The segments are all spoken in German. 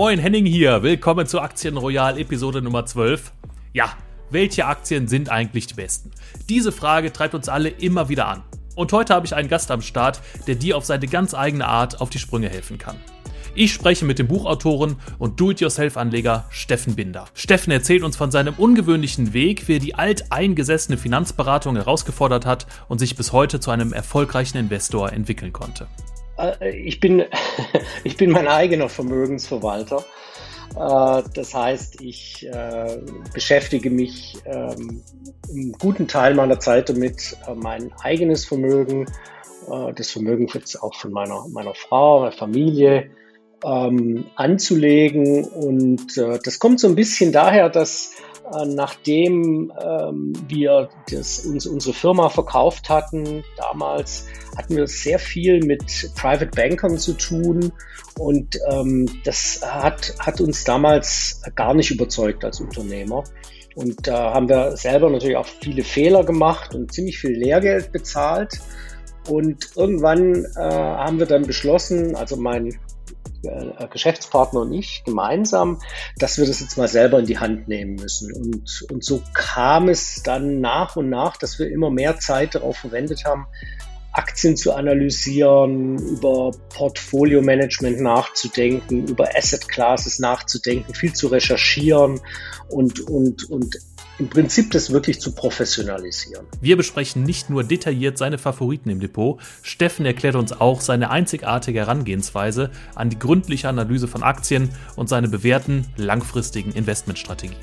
Moin, Henning hier. Willkommen zu Aktien Royal Episode Nummer 12. Ja, welche Aktien sind eigentlich die besten? Diese Frage treibt uns alle immer wieder an. Und heute habe ich einen Gast am Start, der dir auf seine ganz eigene Art auf die Sprünge helfen kann. Ich spreche mit dem Buchautoren und Do-it-yourself-Anleger Steffen Binder. Steffen erzählt uns von seinem ungewöhnlichen Weg, wie er die alteingesessene Finanzberatung herausgefordert hat und sich bis heute zu einem erfolgreichen Investor entwickeln konnte. Äh, ich bin, ich bin mein eigener Vermögensverwalter. Äh, das heißt, ich äh, beschäftige mich ähm, einen guten Teil meiner Zeit damit, mein eigenes Vermögen, das Vermögen jetzt auch von meiner, meiner Frau, meiner Familie, ähm, anzulegen. Und das kommt so ein bisschen daher, dass nachdem ähm, wir das, uns, unsere Firma verkauft hatten, damals hatten wir sehr viel mit Private Bankern zu tun und ähm, das hat, hat uns damals gar nicht überzeugt als Unternehmer. Und da haben wir selber natürlich auch viele Fehler gemacht und ziemlich viel Lehrgeld bezahlt. Und irgendwann äh, haben wir dann beschlossen, also mein äh, Geschäftspartner und ich gemeinsam, dass wir das jetzt mal selber in die Hand nehmen müssen. Und, und so kam es dann nach und nach, dass wir immer mehr Zeit darauf verwendet haben, Aktien zu analysieren, über Portfolio-Management nachzudenken, über Asset Classes nachzudenken, viel zu recherchieren und, und, und im Prinzip das wirklich zu professionalisieren. Wir besprechen nicht nur detailliert seine Favoriten im Depot, Steffen erklärt uns auch seine einzigartige Herangehensweise an die gründliche Analyse von Aktien und seine bewährten langfristigen Investmentstrategien.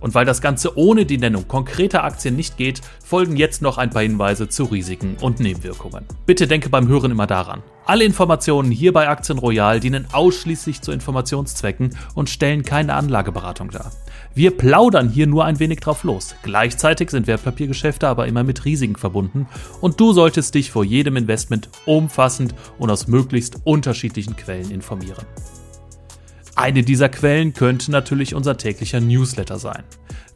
Und weil das Ganze ohne die Nennung konkreter Aktien nicht geht, folgen jetzt noch ein paar Hinweise zu Risiken und Nebenwirkungen. Bitte denke beim Hören immer daran. Alle Informationen hier bei Aktien Royal dienen ausschließlich zu Informationszwecken und stellen keine Anlageberatung dar. Wir plaudern hier nur ein wenig drauf los. Gleichzeitig sind Wertpapiergeschäfte aber immer mit Risiken verbunden und du solltest dich vor jedem Investment umfassend und aus möglichst unterschiedlichen Quellen informieren. Eine dieser Quellen könnte natürlich unser täglicher Newsletter sein.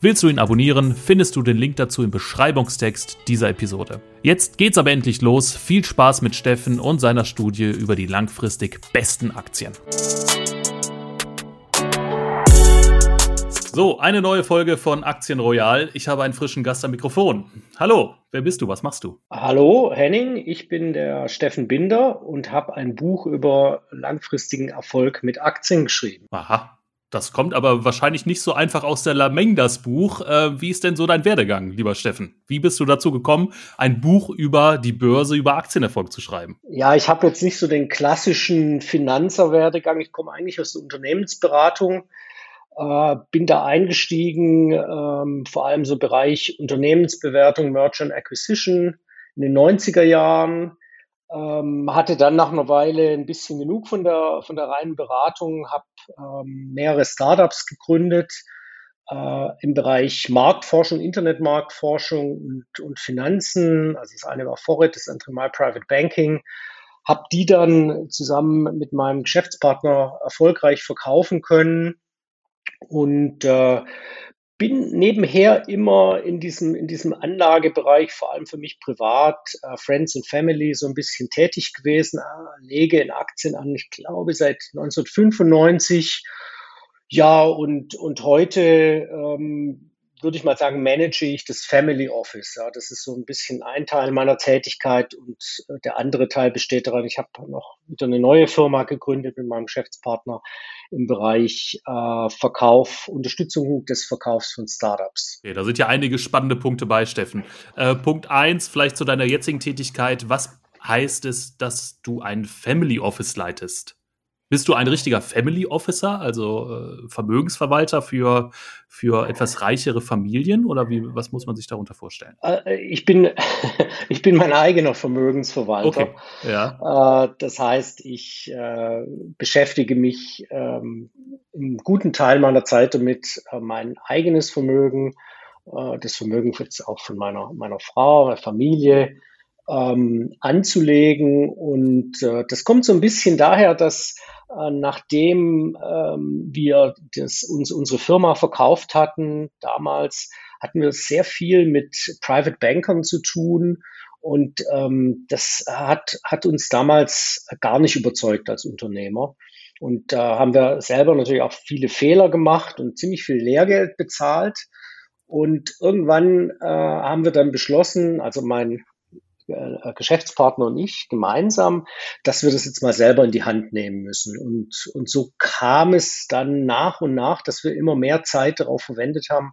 Willst du ihn abonnieren, findest du den Link dazu im Beschreibungstext dieser Episode. Jetzt geht's aber endlich los. Viel Spaß mit Steffen und seiner Studie über die langfristig besten Aktien. So, eine neue Folge von Aktien Royal. Ich habe einen frischen Gast am Mikrofon. Hallo, wer bist du? Was machst du? Hallo, Henning. Ich bin der Steffen Binder und habe ein Buch über langfristigen Erfolg mit Aktien geschrieben. Aha. Das kommt aber wahrscheinlich nicht so einfach aus der Lameng, das Buch. Äh, wie ist denn so dein Werdegang, lieber Steffen? Wie bist du dazu gekommen, ein Buch über die Börse, über Aktienerfolg zu schreiben? Ja, ich habe jetzt nicht so den klassischen Finanzerwerdegang. Ich komme eigentlich aus der Unternehmensberatung äh, bin da eingestiegen, ähm, vor allem so Bereich Unternehmensbewertung, Merchant Acquisition in den 90er Jahren. Ähm, hatte dann nach einer Weile ein bisschen genug von der, von der reinen Beratung, habe ähm, mehrere Startups gegründet äh, im Bereich Marktforschung, Internetmarktforschung und, und Finanzen. Also das eine war Forrit, das andere mal Private Banking. Habe die dann zusammen mit meinem Geschäftspartner erfolgreich verkaufen können und äh, bin nebenher immer in diesem, in diesem Anlagebereich, vor allem für mich privat, äh, Friends and Family, so ein bisschen tätig gewesen, äh, lege in Aktien an, ich glaube seit 1995. Ja, und, und heute ähm, würde ich mal sagen, manage ich das Family Office. Ja, das ist so ein bisschen ein Teil meiner Tätigkeit und äh, der andere Teil besteht daran, ich habe noch wieder eine neue Firma gegründet mit meinem Geschäftspartner im Bereich äh, Verkauf, Unterstützung des Verkaufs von Startups. Okay, da sind ja einige spannende Punkte bei, Steffen. Äh, Punkt eins, vielleicht zu deiner jetzigen Tätigkeit. Was heißt es, dass du ein Family Office leitest? Bist du ein richtiger Family Officer, also äh, Vermögensverwalter für, für etwas reichere Familien oder wie, was muss man sich darunter vorstellen? Äh, ich, bin, ich bin mein eigener Vermögensverwalter. Okay. Ja. Äh, das heißt, ich äh, beschäftige mich ähm, einen guten Teil meiner Zeit damit, äh, mein eigenes Vermögen, äh, das Vermögen jetzt auch von meiner, meiner Frau, meiner Familie, ähm, anzulegen. Und äh, das kommt so ein bisschen daher, dass äh, nachdem ähm, wir das, uns unsere Firma verkauft hatten, damals hatten wir sehr viel mit Private Bankern zu tun. Und ähm, das hat, hat uns damals gar nicht überzeugt als Unternehmer. Und da haben wir selber natürlich auch viele Fehler gemacht und ziemlich viel Lehrgeld bezahlt. Und irgendwann äh, haben wir dann beschlossen, also mein äh, Geschäftspartner und ich gemeinsam, dass wir das jetzt mal selber in die Hand nehmen müssen. Und, und so kam es dann nach und nach, dass wir immer mehr Zeit darauf verwendet haben,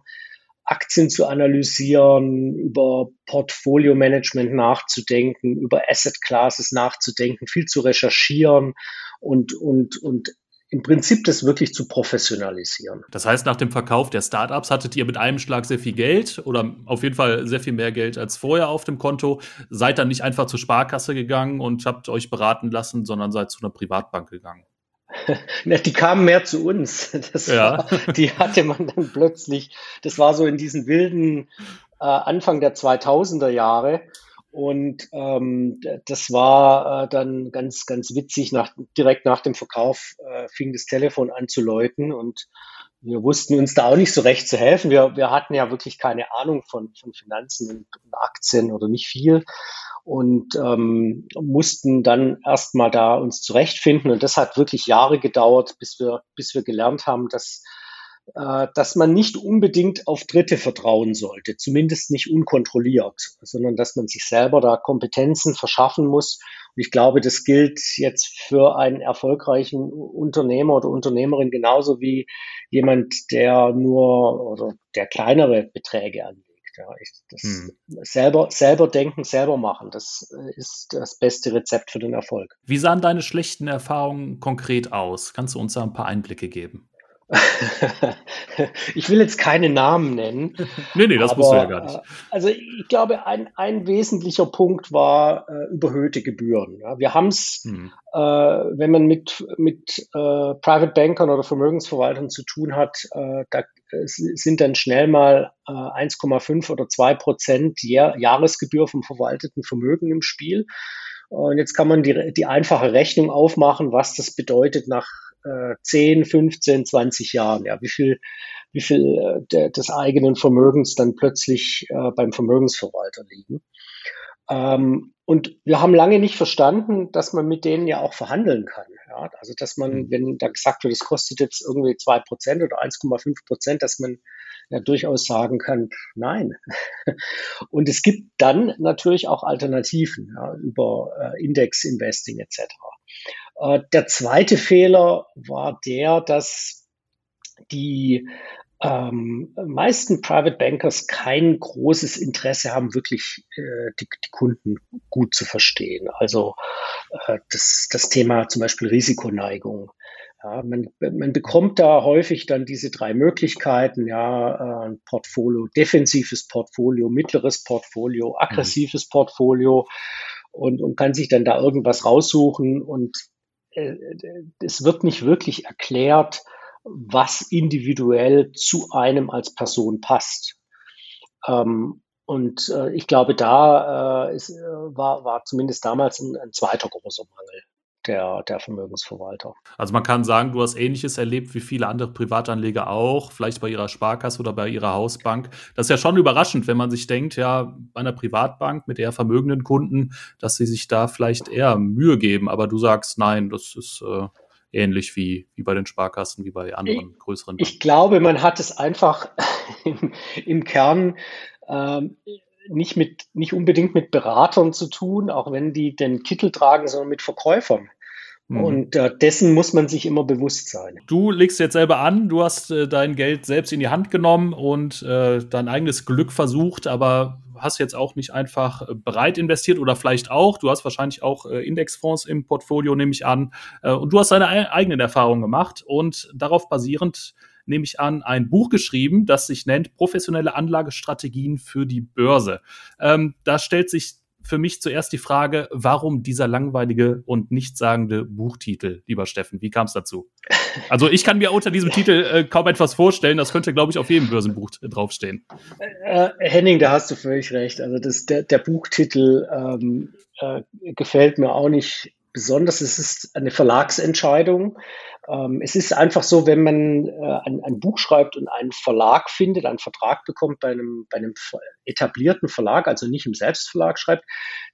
Aktien zu analysieren, über Portfolio-Management nachzudenken, über Asset Classes nachzudenken, viel zu recherchieren und, und, und im Prinzip das wirklich zu professionalisieren. Das heißt, nach dem Verkauf der Startups hattet ihr mit einem Schlag sehr viel Geld oder auf jeden Fall sehr viel mehr Geld als vorher auf dem Konto, seid dann nicht einfach zur Sparkasse gegangen und habt euch beraten lassen, sondern seid zu einer Privatbank gegangen. Die kamen mehr zu uns. Das ja. War, die hatte man dann plötzlich, das war so in diesen wilden äh, Anfang der 2000er Jahre. Und ähm, das war äh, dann ganz, ganz witzig. Nach, direkt nach dem Verkauf äh, fing das Telefon an zu läuten und wir wussten uns da auch nicht so recht zu helfen. Wir, wir hatten ja wirklich keine Ahnung von, von Finanzen und, Aktien oder nicht viel und ähm, mussten dann erstmal da uns zurechtfinden. Und das hat wirklich Jahre gedauert, bis wir, bis wir gelernt haben, dass dass man nicht unbedingt auf Dritte vertrauen sollte, zumindest nicht unkontrolliert, sondern dass man sich selber da Kompetenzen verschaffen muss. Und ich glaube, das gilt jetzt für einen erfolgreichen Unternehmer oder Unternehmerin genauso wie jemand, der nur oder der kleinere Beträge anlegt. Ja, ich, das hm. selber, selber denken, selber machen, das ist das beste Rezept für den Erfolg. Wie sahen deine schlechten Erfahrungen konkret aus? Kannst du uns da ein paar Einblicke geben? ich will jetzt keine Namen nennen. nee, nee, das aber, musst du ja gar nicht. Äh, also ich glaube, ein, ein wesentlicher Punkt war äh, überhöhte Gebühren. Ja, wir haben es, hm. äh, wenn man mit, mit äh, Private Bankern oder Vermögensverwaltern zu tun hat, äh, da sind dann schnell mal 1,5 äh, oder 2 Prozent Jahresgebühr vom verwalteten Vermögen im Spiel. Und jetzt kann man die, die einfache Rechnung aufmachen, was das bedeutet nach äh, 10, 15, 20 Jahren, ja, wie viel, wie viel äh, der, des eigenen Vermögens dann plötzlich äh, beim Vermögensverwalter liegen. Ähm, und wir haben lange nicht verstanden, dass man mit denen ja auch verhandeln kann. Ja? Also dass man, mhm. wenn da gesagt wird, es kostet jetzt irgendwie zwei Prozent oder 1,5 Prozent, dass man ja durchaus sagen kann, nein. Und es gibt dann natürlich auch Alternativen ja, über äh, Index-Investing etc. Äh, der zweite Fehler war der, dass die ähm, meisten Private Bankers kein großes Interesse haben, wirklich äh, die, die, Kunden gut zu verstehen. Also äh, das, das Thema zum Beispiel Risikoneigung. Ja, man, man bekommt da häufig dann diese drei Möglichkeiten, ja, ein Portfolio, defensives Portfolio, mittleres Portfolio, aggressives mhm. Portfolio und, und kann sich dann da irgendwas raussuchen und äh, es wird nicht wirklich erklärt, was individuell zu einem als Person passt. Ähm, und äh, ich glaube, da äh, ist, äh, war, war zumindest damals ein, ein zweiter großer Mangel der, der Vermögensverwalter. Also man kann sagen, du hast Ähnliches erlebt wie viele andere Privatanleger auch, vielleicht bei ihrer Sparkasse oder bei ihrer Hausbank. Das ist ja schon überraschend, wenn man sich denkt, ja, bei einer Privatbank mit eher vermögenden Kunden, dass sie sich da vielleicht eher Mühe geben. Aber du sagst, nein, das ist äh, ähnlich wie, wie bei den Sparkassen, wie bei anderen größeren Banken. Ich glaube, man hat es einfach im, im Kern ähm, nicht mit, nicht unbedingt mit Beratern zu tun, auch wenn die den Titel tragen, sondern mit Verkäufern. Mhm. Und äh, dessen muss man sich immer bewusst sein. Du legst jetzt selber an, du hast äh, dein Geld selbst in die Hand genommen und äh, dein eigenes Glück versucht, aber hast jetzt auch nicht einfach äh, bereit investiert oder vielleicht auch. Du hast wahrscheinlich auch äh, Indexfonds im Portfolio, nehme ich an. Äh, und du hast deine eigenen Erfahrungen gemacht und darauf basierend nehme ich an, ein Buch geschrieben, das sich nennt Professionelle Anlagestrategien für die Börse. Ähm, da stellt sich für mich zuerst die Frage, warum dieser langweilige und nichtssagende Buchtitel, lieber Steffen? Wie kam es dazu? Also ich kann mir unter diesem Titel äh, kaum etwas vorstellen. Das könnte, glaube ich, auf jedem Börsenbuch draufstehen. Äh, Henning, da hast du völlig recht. Also das, der, der Buchtitel ähm, äh, gefällt mir auch nicht besonders. Es ist eine Verlagsentscheidung. Ähm, es ist einfach so, wenn man äh, ein, ein, Buch schreibt und einen Verlag findet, einen Vertrag bekommt bei einem, bei einem etablierten Verlag, also nicht im Selbstverlag schreibt,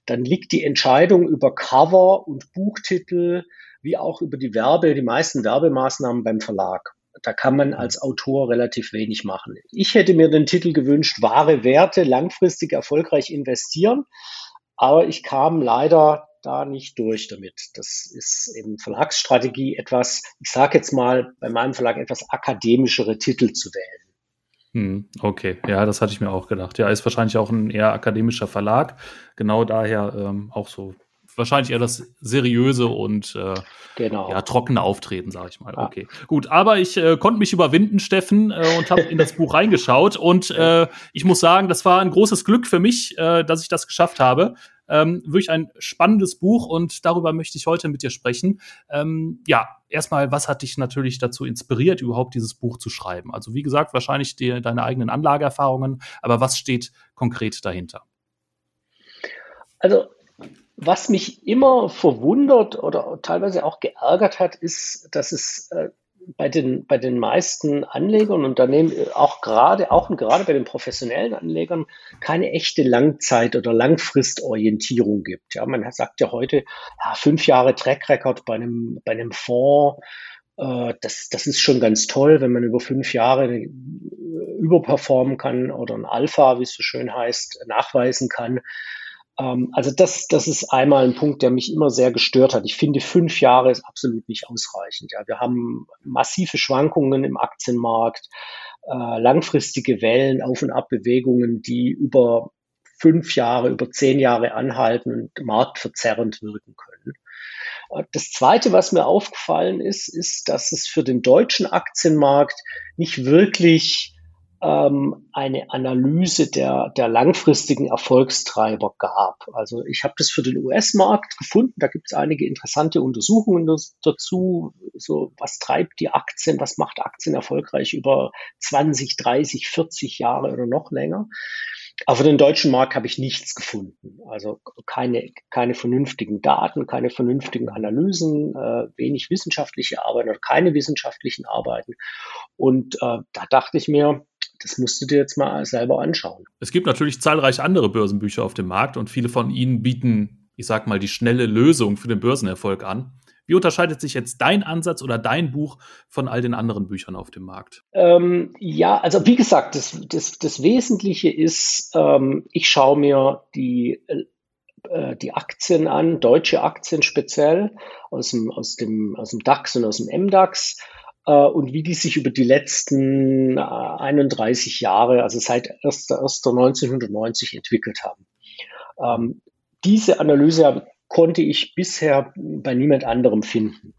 dann liegt die Entscheidung über Cover und Buchtitel wie auch über die Werbe, die meisten Werbemaßnahmen beim Verlag. Da kann man als Autor relativ wenig machen. Ich hätte mir den Titel gewünscht, wahre Werte, langfristig erfolgreich investieren. Aber ich kam leider da nicht durch damit. Das ist eben Verlagsstrategie etwas, ich sage jetzt mal, bei meinem Verlag etwas akademischere Titel zu wählen. Hm, okay, ja, das hatte ich mir auch gedacht. Ja, ist wahrscheinlich auch ein eher akademischer Verlag. Genau daher ähm, auch so wahrscheinlich eher das seriöse und äh, genau. ja, trockene Auftreten, sage ich mal. Ja. Okay, gut. Aber ich äh, konnte mich überwinden, Steffen, äh, und habe in das Buch reingeschaut. Und äh, ich muss sagen, das war ein großes Glück für mich, äh, dass ich das geschafft habe. Ähm, wirklich ein spannendes Buch und darüber möchte ich heute mit dir sprechen. Ähm, ja, erstmal, was hat dich natürlich dazu inspiriert, überhaupt dieses Buch zu schreiben? Also wie gesagt, wahrscheinlich die, deine eigenen Anlageerfahrungen, aber was steht konkret dahinter? Also was mich immer verwundert oder teilweise auch geärgert hat, ist, dass es äh, bei den, bei den meisten Anlegern und Unternehmen, auch gerade, auch und gerade bei den professionellen Anlegern, keine echte Langzeit- oder Langfristorientierung gibt. Ja, man sagt ja heute, ja, fünf Jahre Track Record bei einem, bei einem Fonds, äh, das, das ist schon ganz toll, wenn man über fünf Jahre überperformen kann oder ein Alpha, wie es so schön heißt, nachweisen kann. Ähm, also das, das ist einmal ein Punkt, der mich immer sehr gestört hat. Ich finde, fünf Jahre ist absolut nicht ausreichend. Ja, wir haben massive Schwankungen im Aktienmarkt, äh, langfristige Wellen, Auf- und Abbewegungen, die über fünf Jahre, über zehn Jahre anhalten und marktverzerrend wirken können. Äh, das Zweite, was mir aufgefallen ist, ist, dass es für den deutschen Aktienmarkt nicht wirklich ähm, eine Analyse der, der langfristigen Erfolgstreiber gab. Also ich habe das für den US-Markt gefunden. Da gibt es einige interessante Untersuchungen dazu. So, was treibt die Aktien? Was macht Aktien erfolgreich über 20, 30, 40 Jahre oder noch länger? Aber für den deutschen Markt habe ich nichts gefunden. Also keine, keine vernünftigen Daten, keine vernünftigen Analysen, äh, wenig wissenschaftliche Arbeiten oder keine wissenschaftlichen Arbeiten. Und äh, da dachte ich mir, das musst du dir jetzt mal selber anschauen. Es gibt natürlich zahlreiche andere Börsenbücher auf dem Markt und viele von ihnen bieten, ich sag mal, die schnelle Lösung für den Börsenerfolg an. Wie unterscheidet sich jetzt dein Ansatz oder dein Buch von all den anderen Büchern auf dem Markt? Ähm, ja, also wie gesagt, das, das, das Wesentliche ist, ähm, ich schaue mir die, äh, die Aktien an, deutsche Aktien speziell, aus dem, aus, dem, aus dem DAX und aus dem MDAX und wie die sich über die letzten äh, 31 Jahre, also seit 1.1990 entwickelt haben. Ähm, diese Analyse konnte ich bisher bei niemand anderem finden.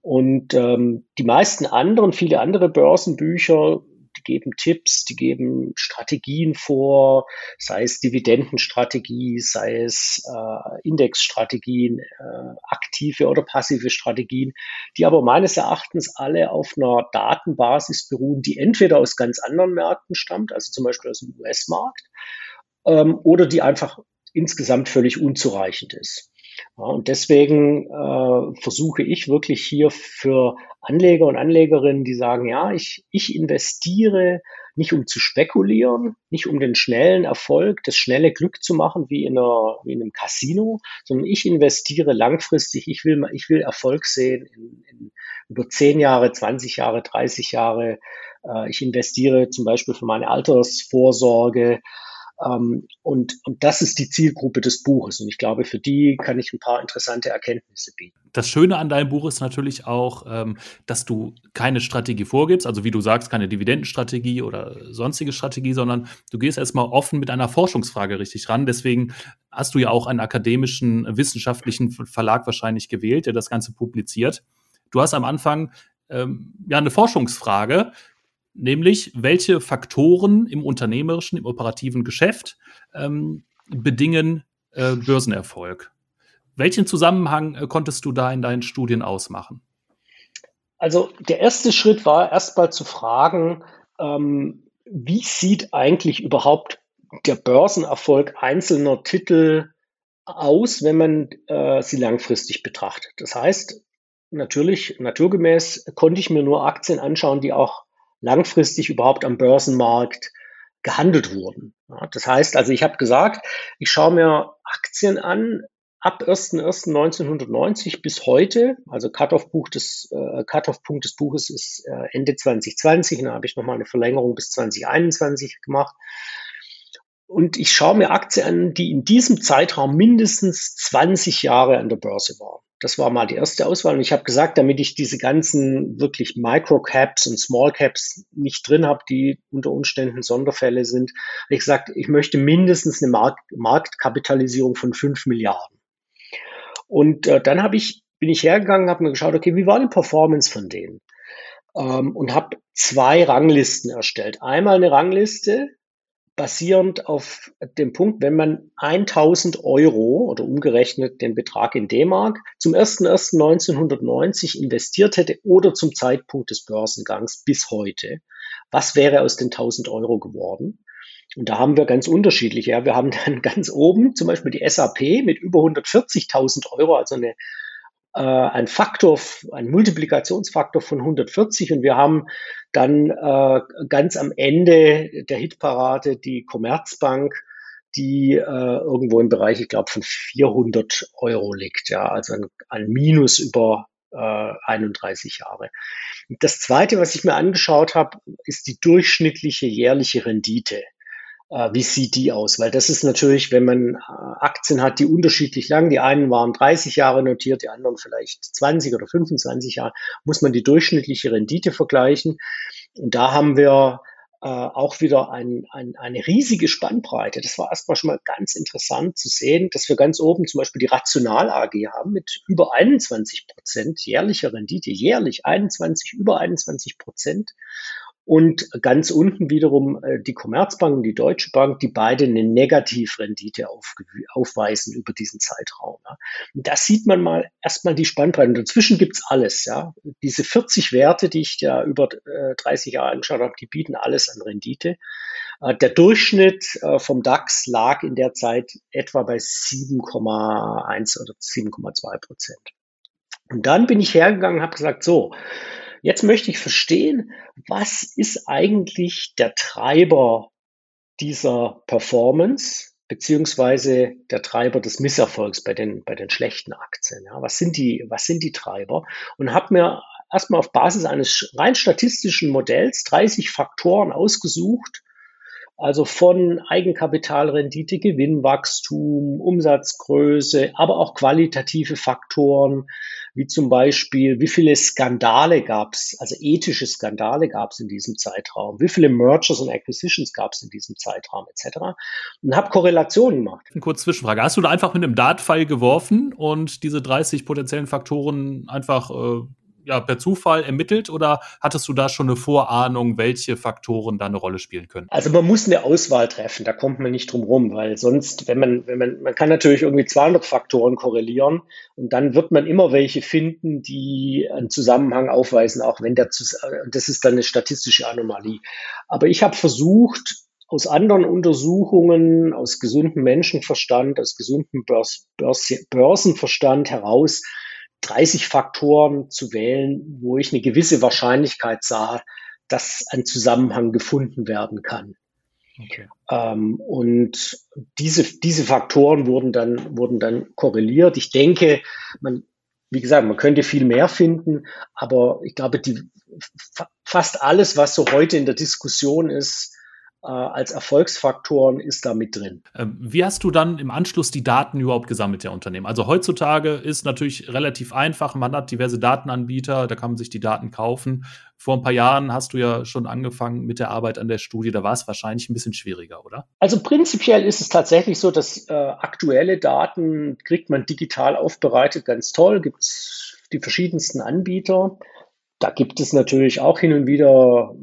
Und ähm, die meisten anderen, viele andere Börsenbücher geben Tipps, die geben Strategien vor, sei es Dividendenstrategie, sei es äh, Indexstrategien, äh, aktive oder passive Strategien, die aber meines Erachtens alle auf einer Datenbasis beruhen, die entweder aus ganz anderen Märkten stammt, also zum Beispiel aus dem US-Markt, ähm, oder die einfach insgesamt völlig unzureichend ist. Und deswegen äh, versuche ich wirklich hier für Anleger und Anlegerinnen, die sagen, ja, ich, ich investiere nicht um zu spekulieren, nicht um den schnellen Erfolg, das schnelle Glück zu machen wie in, einer, wie in einem Casino, sondern ich investiere langfristig. Ich will, ich will Erfolg sehen in, in über 10 Jahre, 20 Jahre, 30 Jahre. Äh, ich investiere zum Beispiel für meine Altersvorsorge. Ähm, und, und das ist die Zielgruppe des Buches. Und ich glaube, für die kann ich ein paar interessante Erkenntnisse bieten. Das Schöne an deinem Buch ist natürlich auch, ähm, dass du keine Strategie vorgibst, also wie du sagst, keine Dividendenstrategie oder sonstige Strategie, sondern du gehst erstmal offen mit einer Forschungsfrage richtig ran. Deswegen hast du ja auch einen akademischen, wissenschaftlichen Verlag wahrscheinlich gewählt, der das Ganze publiziert. Du hast am Anfang ähm, ja eine Forschungsfrage, nämlich welche Faktoren im unternehmerischen, im operativen Geschäft ähm, bedingen äh, Börsenerfolg. Welchen Zusammenhang äh, konntest du da in deinen Studien ausmachen? Also der erste Schritt war erstmal zu fragen, ähm, wie sieht eigentlich überhaupt der Börsenerfolg einzelner Titel aus, wenn man äh, sie langfristig betrachtet. Das heißt, natürlich, naturgemäß konnte ich mir nur Aktien anschauen, die auch langfristig überhaupt am Börsenmarkt gehandelt wurden. Ja, das heißt also, ich habe gesagt, ich schaue mir Aktien an, ab 1.1.1990 bis heute, also Cut-off-Punkt des, äh, Cut des Buches ist äh, Ende 2020, da habe ich nochmal eine Verlängerung bis 2021 gemacht. Und ich schaue mir Aktien an, die in diesem Zeitraum mindestens 20 Jahre an der Börse waren. Das war mal die erste Auswahl. Und ich habe gesagt, damit ich diese ganzen wirklich Microcaps und Smallcaps nicht drin habe, die unter Umständen Sonderfälle sind, habe ich gesagt, ich möchte mindestens eine Markt Marktkapitalisierung von 5 Milliarden. Und äh, dann habe ich, bin ich hergegangen, habe mir geschaut, okay, wie war die Performance von denen? Ähm, und habe zwei Ranglisten erstellt. Einmal eine Rangliste, basierend auf dem Punkt, wenn man 1000 Euro oder umgerechnet den Betrag in D-Mark zum 01.01.1990 investiert hätte oder zum Zeitpunkt des Börsengangs bis heute, was wäre aus den 1000 Euro geworden? Und da haben wir ganz unterschiedliche. Ja. Wir haben dann ganz oben zum Beispiel die SAP mit über 140.000 Euro, also eine äh, ein Faktor, ein Multiplikationsfaktor von 140 und wir haben dann äh, ganz am Ende der Hitparade die Commerzbank, die äh, irgendwo im Bereich, ich glaube, von 400 Euro liegt, ja, also ein, ein Minus über äh, 31 Jahre. Das zweite, was ich mir angeschaut habe, ist die durchschnittliche jährliche Rendite wie sieht die aus? Weil das ist natürlich, wenn man äh, Aktien hat, die unterschiedlich lang, die einen waren 30 Jahre notiert, die anderen vielleicht 20 oder 25 Jahre, muss man die durchschnittliche Rendite vergleichen. Und da haben wir äh, auch wieder ein, ein, eine riesige Spannbreite. Das war erstmal schon mal ganz interessant zu sehen, dass wir ganz oben zum Beispiel die Rational AG haben mit über 21 Prozent jährlicher Rendite, jährlich 21, über 21 Prozent. Und ganz unten wiederum äh, die Commerzbank und die Deutsche Bank, die beide eine Negativrendite auf, aufweisen über diesen Zeitraum. Und da sieht man mal erstmal die Spannbreite. Und dazwischen gibt's alles. Ja. Diese 40 Werte, die ich ja über äh, 30 Jahre angeschaut habe, die bieten alles an Rendite. Äh, der Durchschnitt äh, vom DAX lag in der Zeit etwa bei 7,1 oder 7,2 Prozent. Und dann bin ich hergegangen und habe gesagt, so, Jetzt möchte ich verstehen, was ist eigentlich der Treiber dieser Performance beziehungsweise der Treiber des Misserfolgs bei den, bei den schlechten Aktien. Ja, was sind die, was sind die Treiber? Und habe mir erstmal auf Basis eines rein statistischen Modells 30 Faktoren ausgesucht, also von Eigenkapitalrendite, Gewinnwachstum, Umsatzgröße, aber auch qualitative Faktoren, wie zum Beispiel, wie viele Skandale gab es, also ethische Skandale gab es in diesem Zeitraum, wie viele Mergers und Acquisitions gab es in diesem Zeitraum etc. Und habe Korrelationen gemacht. Eine kurze Zwischenfrage. Hast du da einfach mit einem Dartpfeil geworfen und diese 30 potenziellen Faktoren einfach äh, ja, per Zufall ermittelt oder hattest du da schon eine Vorahnung, welche Faktoren da eine Rolle spielen können? Also man muss eine Auswahl treffen, da kommt man nicht drum rum, weil sonst, wenn man, wenn man, man kann natürlich irgendwie 200 Faktoren korrelieren und dann wird man immer welche finden, die einen Zusammenhang aufweisen, auch wenn der, das ist dann eine statistische Anomalie. Aber ich habe versucht, aus anderen Untersuchungen, aus gesundem Menschenverstand, aus gesundem Börs, Börs, Börsenverstand heraus 30 Faktoren zu wählen, wo ich eine gewisse Wahrscheinlichkeit sah, dass ein Zusammenhang gefunden werden kann. Okay. Ähm, und diese, diese Faktoren wurden dann, wurden dann korreliert. Ich denke, man, wie gesagt, man könnte viel mehr finden, aber ich glaube, die, fast alles, was so heute in der Diskussion ist, als Erfolgsfaktoren ist da mit drin. Ähm, wie hast du dann im Anschluss die Daten überhaupt gesammelt der Unternehmen? Also heutzutage ist natürlich relativ einfach, man hat diverse Datenanbieter, da kann man sich die Daten kaufen. Vor ein paar Jahren hast du ja schon angefangen mit der Arbeit an der Studie, da war es wahrscheinlich ein bisschen schwieriger, oder? Also prinzipiell ist es tatsächlich so, dass äh, aktuelle Daten kriegt man digital aufbereitet, ganz toll, gibt es die verschiedensten Anbieter. Da gibt es natürlich auch hin und wieder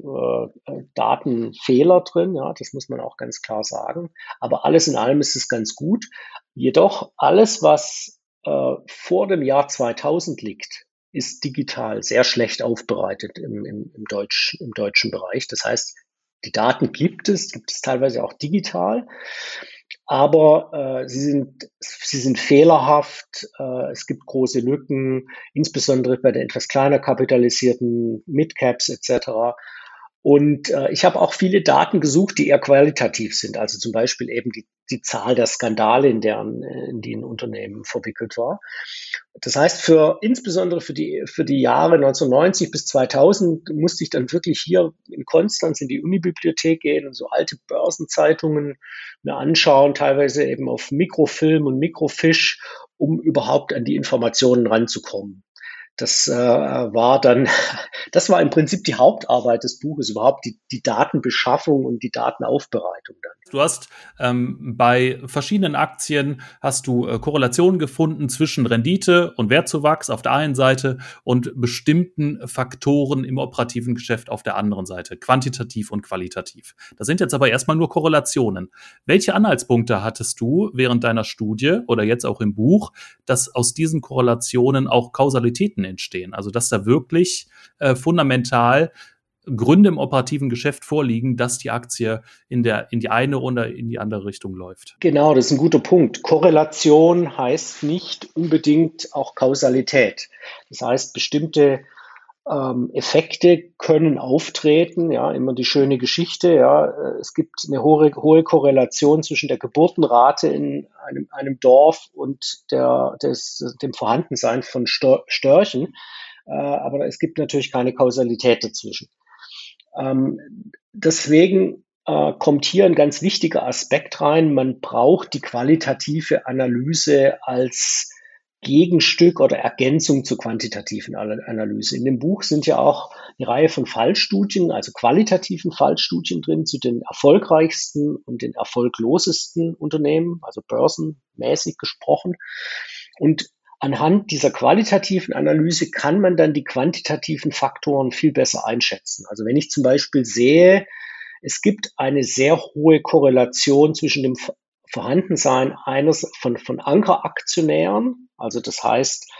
äh, Datenfehler drin, ja, das muss man auch ganz klar sagen. Aber alles in allem ist es ganz gut. Jedoch alles, was äh, vor dem Jahr 2000 liegt, ist digital sehr schlecht aufbereitet im, im, im, Deutsch, im deutschen Bereich. Das heißt, die Daten gibt es, gibt es teilweise auch digital aber äh, sie, sind, sie sind fehlerhaft, äh, es gibt große Lücken, insbesondere bei den etwas kleiner kapitalisierten Midcaps etc. Und äh, ich habe auch viele Daten gesucht, die eher qualitativ sind. Also zum Beispiel eben die, die Zahl der Skandale, in deren in die ein Unternehmen verwickelt war. Das heißt, für insbesondere für die für die Jahre 1990 bis 2000 musste ich dann wirklich hier in Konstanz in die Unibibliothek gehen und so alte Börsenzeitungen mir anschauen, teilweise eben auf Mikrofilm und Mikrofisch, um überhaupt an die Informationen ranzukommen. Das äh, war dann, das war im Prinzip die Hauptarbeit des Buches, überhaupt die, die Datenbeschaffung und die Datenaufbereitung dann. Du hast ähm, bei verschiedenen Aktien hast du äh, Korrelationen gefunden zwischen Rendite und Wertzuwachs auf der einen Seite und bestimmten Faktoren im operativen Geschäft auf der anderen Seite, quantitativ und qualitativ. Das sind jetzt aber erstmal nur Korrelationen. Welche Anhaltspunkte hattest du während deiner Studie oder jetzt auch im Buch, dass aus diesen Korrelationen auch Kausalitäten entstehen? Also dass da wirklich äh, fundamental Gründe im operativen Geschäft vorliegen, dass die Aktie in, der, in die eine oder in die andere Richtung läuft. Genau, das ist ein guter Punkt. Korrelation heißt nicht unbedingt auch Kausalität. Das heißt, bestimmte ähm, Effekte können auftreten, ja, immer die schöne Geschichte, ja, es gibt eine hohe, hohe Korrelation zwischen der Geburtenrate in einem, einem Dorf und der, des, dem Vorhandensein von Störchen, äh, aber es gibt natürlich keine Kausalität dazwischen. Ähm, deswegen äh, kommt hier ein ganz wichtiger Aspekt rein. Man braucht die qualitative Analyse als Gegenstück oder Ergänzung zur quantitativen Analyse. In dem Buch sind ja auch eine Reihe von Fallstudien, also qualitativen Fallstudien drin zu den erfolgreichsten und den erfolglosesten Unternehmen, also börsenmäßig gesprochen. Und anhand dieser qualitativen Analyse kann man dann die quantitativen Faktoren viel besser einschätzen. Also wenn ich zum Beispiel sehe, es gibt eine sehr hohe Korrelation zwischen dem Vorhandensein eines von, von Ankeraktionären, also das heißt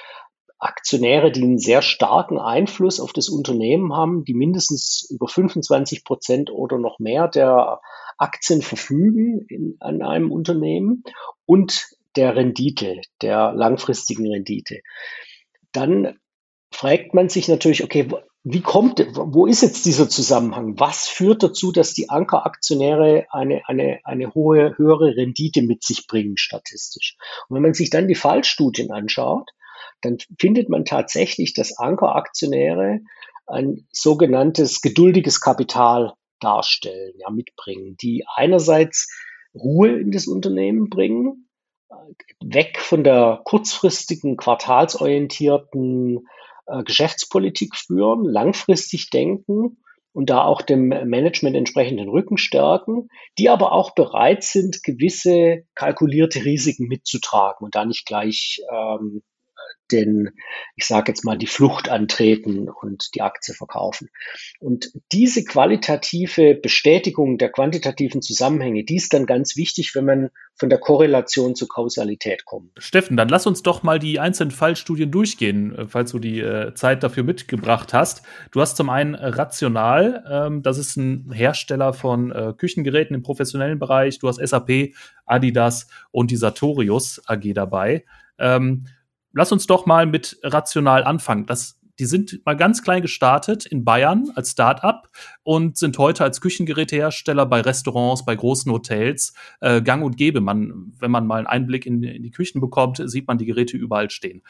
Aktionäre, die einen sehr starken Einfluss auf das Unternehmen haben, die mindestens über 25 Prozent oder noch mehr der Aktien verfügen in, an einem Unternehmen und der Rendite, der langfristigen Rendite. Dann fragt man sich natürlich, okay, wie kommt, wo ist jetzt dieser Zusammenhang? Was führt dazu, dass die Ankeraktionäre eine, eine, eine hohe, höhere Rendite mit sich bringen statistisch? Und wenn man sich dann die Fallstudien anschaut, dann findet man tatsächlich, dass Ankeraktionäre ein sogenanntes geduldiges Kapital darstellen, ja, mitbringen, die einerseits Ruhe in das Unternehmen bringen, weg von der kurzfristigen, quartalsorientierten äh, Geschäftspolitik führen, langfristig denken und da auch dem Management entsprechend den Rücken stärken, die aber auch bereit sind, gewisse kalkulierte Risiken mitzutragen und da nicht gleich ähm, den, ich sage jetzt mal, die Flucht antreten und die Aktie verkaufen. Und diese qualitative Bestätigung der quantitativen Zusammenhänge, die ist dann ganz wichtig, wenn man von der Korrelation zur Kausalität kommt. Steffen, dann lass uns doch mal die einzelnen Fallstudien durchgehen, äh, falls du die äh, Zeit dafür mitgebracht hast. Du hast zum einen Rational, ähm, das ist ein Hersteller von äh, Küchengeräten im professionellen Bereich. Du hast SAP, Adidas und die Sartorius AG dabei. Ähm, lass uns doch mal mit rational anfangen. Das, die sind mal ganz klein gestartet in Bayern als Start-up und sind heute als Küchengerätehersteller bei Restaurants, bei großen Hotels äh, gang und gäbe. Man, wenn man mal einen Einblick in, in die Küchen bekommt, sieht man die Geräte überall stehen.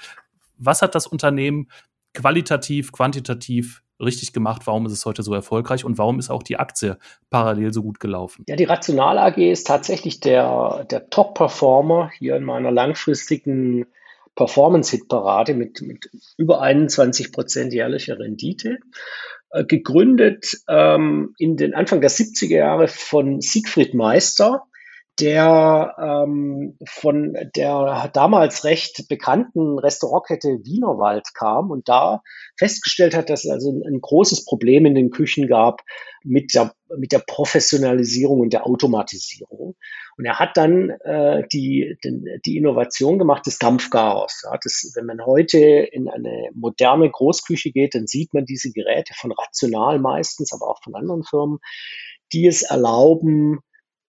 Was hat das Unternehmen qualitativ, quantitativ richtig gemacht? Warum ist es heute so erfolgreich und warum ist auch die Aktie parallel so gut gelaufen? Ja, die Rational AG ist tatsächlich der, der Top-Performer hier in meiner langfristigen Performance-Hit-Parade mit, mit über 21 Prozent jährlicher Rendite. Äh, gegründet ähm, in den Anfang der 70er Jahre von Siegfried Meister, der ähm, von der damals recht bekannten Restaurantkette Wienerwald kam und da festgestellt hat, dass es also ein, großes Problem in den Küchen gab mit der, mit der Professionalisierung und der Automatisierung. Und er hat dann äh, die, den, die Innovation gemacht des Dampfgarers. Ja, das, wenn man heute in eine moderne Großküche geht, dann sieht man diese Geräte von Rational meistens, aber auch von anderen Firmen, die es erlauben,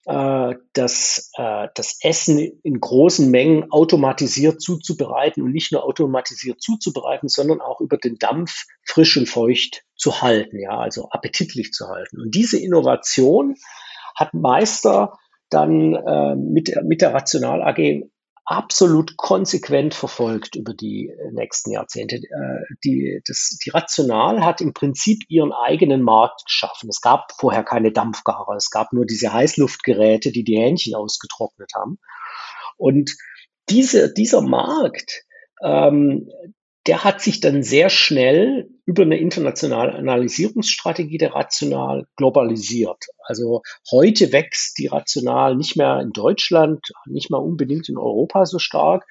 das, äh, das Essen in großen Mengen automatisiert zuzubereiten und nicht nur automatisiert zuzubereiten, sondern auch über den Dampf frisch und feucht zu halten, ja, also appetitlich zu halten. Und diese Innovation hat Meister dann äh, mit, mit der Rational AG absolut konsequent verfolgt über die äh, nächsten Jahrzehnte. Äh, die, das, die Rational hat im Prinzip ihren eigenen Markt geschaffen. Es gab vorher keine Dampfgarer, es gab nur diese Heißluftgeräte, die die Hähnchen ausgetrocknet haben. Und diese, dieser Markt, ähm, der hat sich dann sehr schnell über eine internationale Analysierungsstrategie der Rational globalisiert. Also heute wächst die Rational nicht mehr in Deutschland, nicht mehr unbedingt in Europa so stark,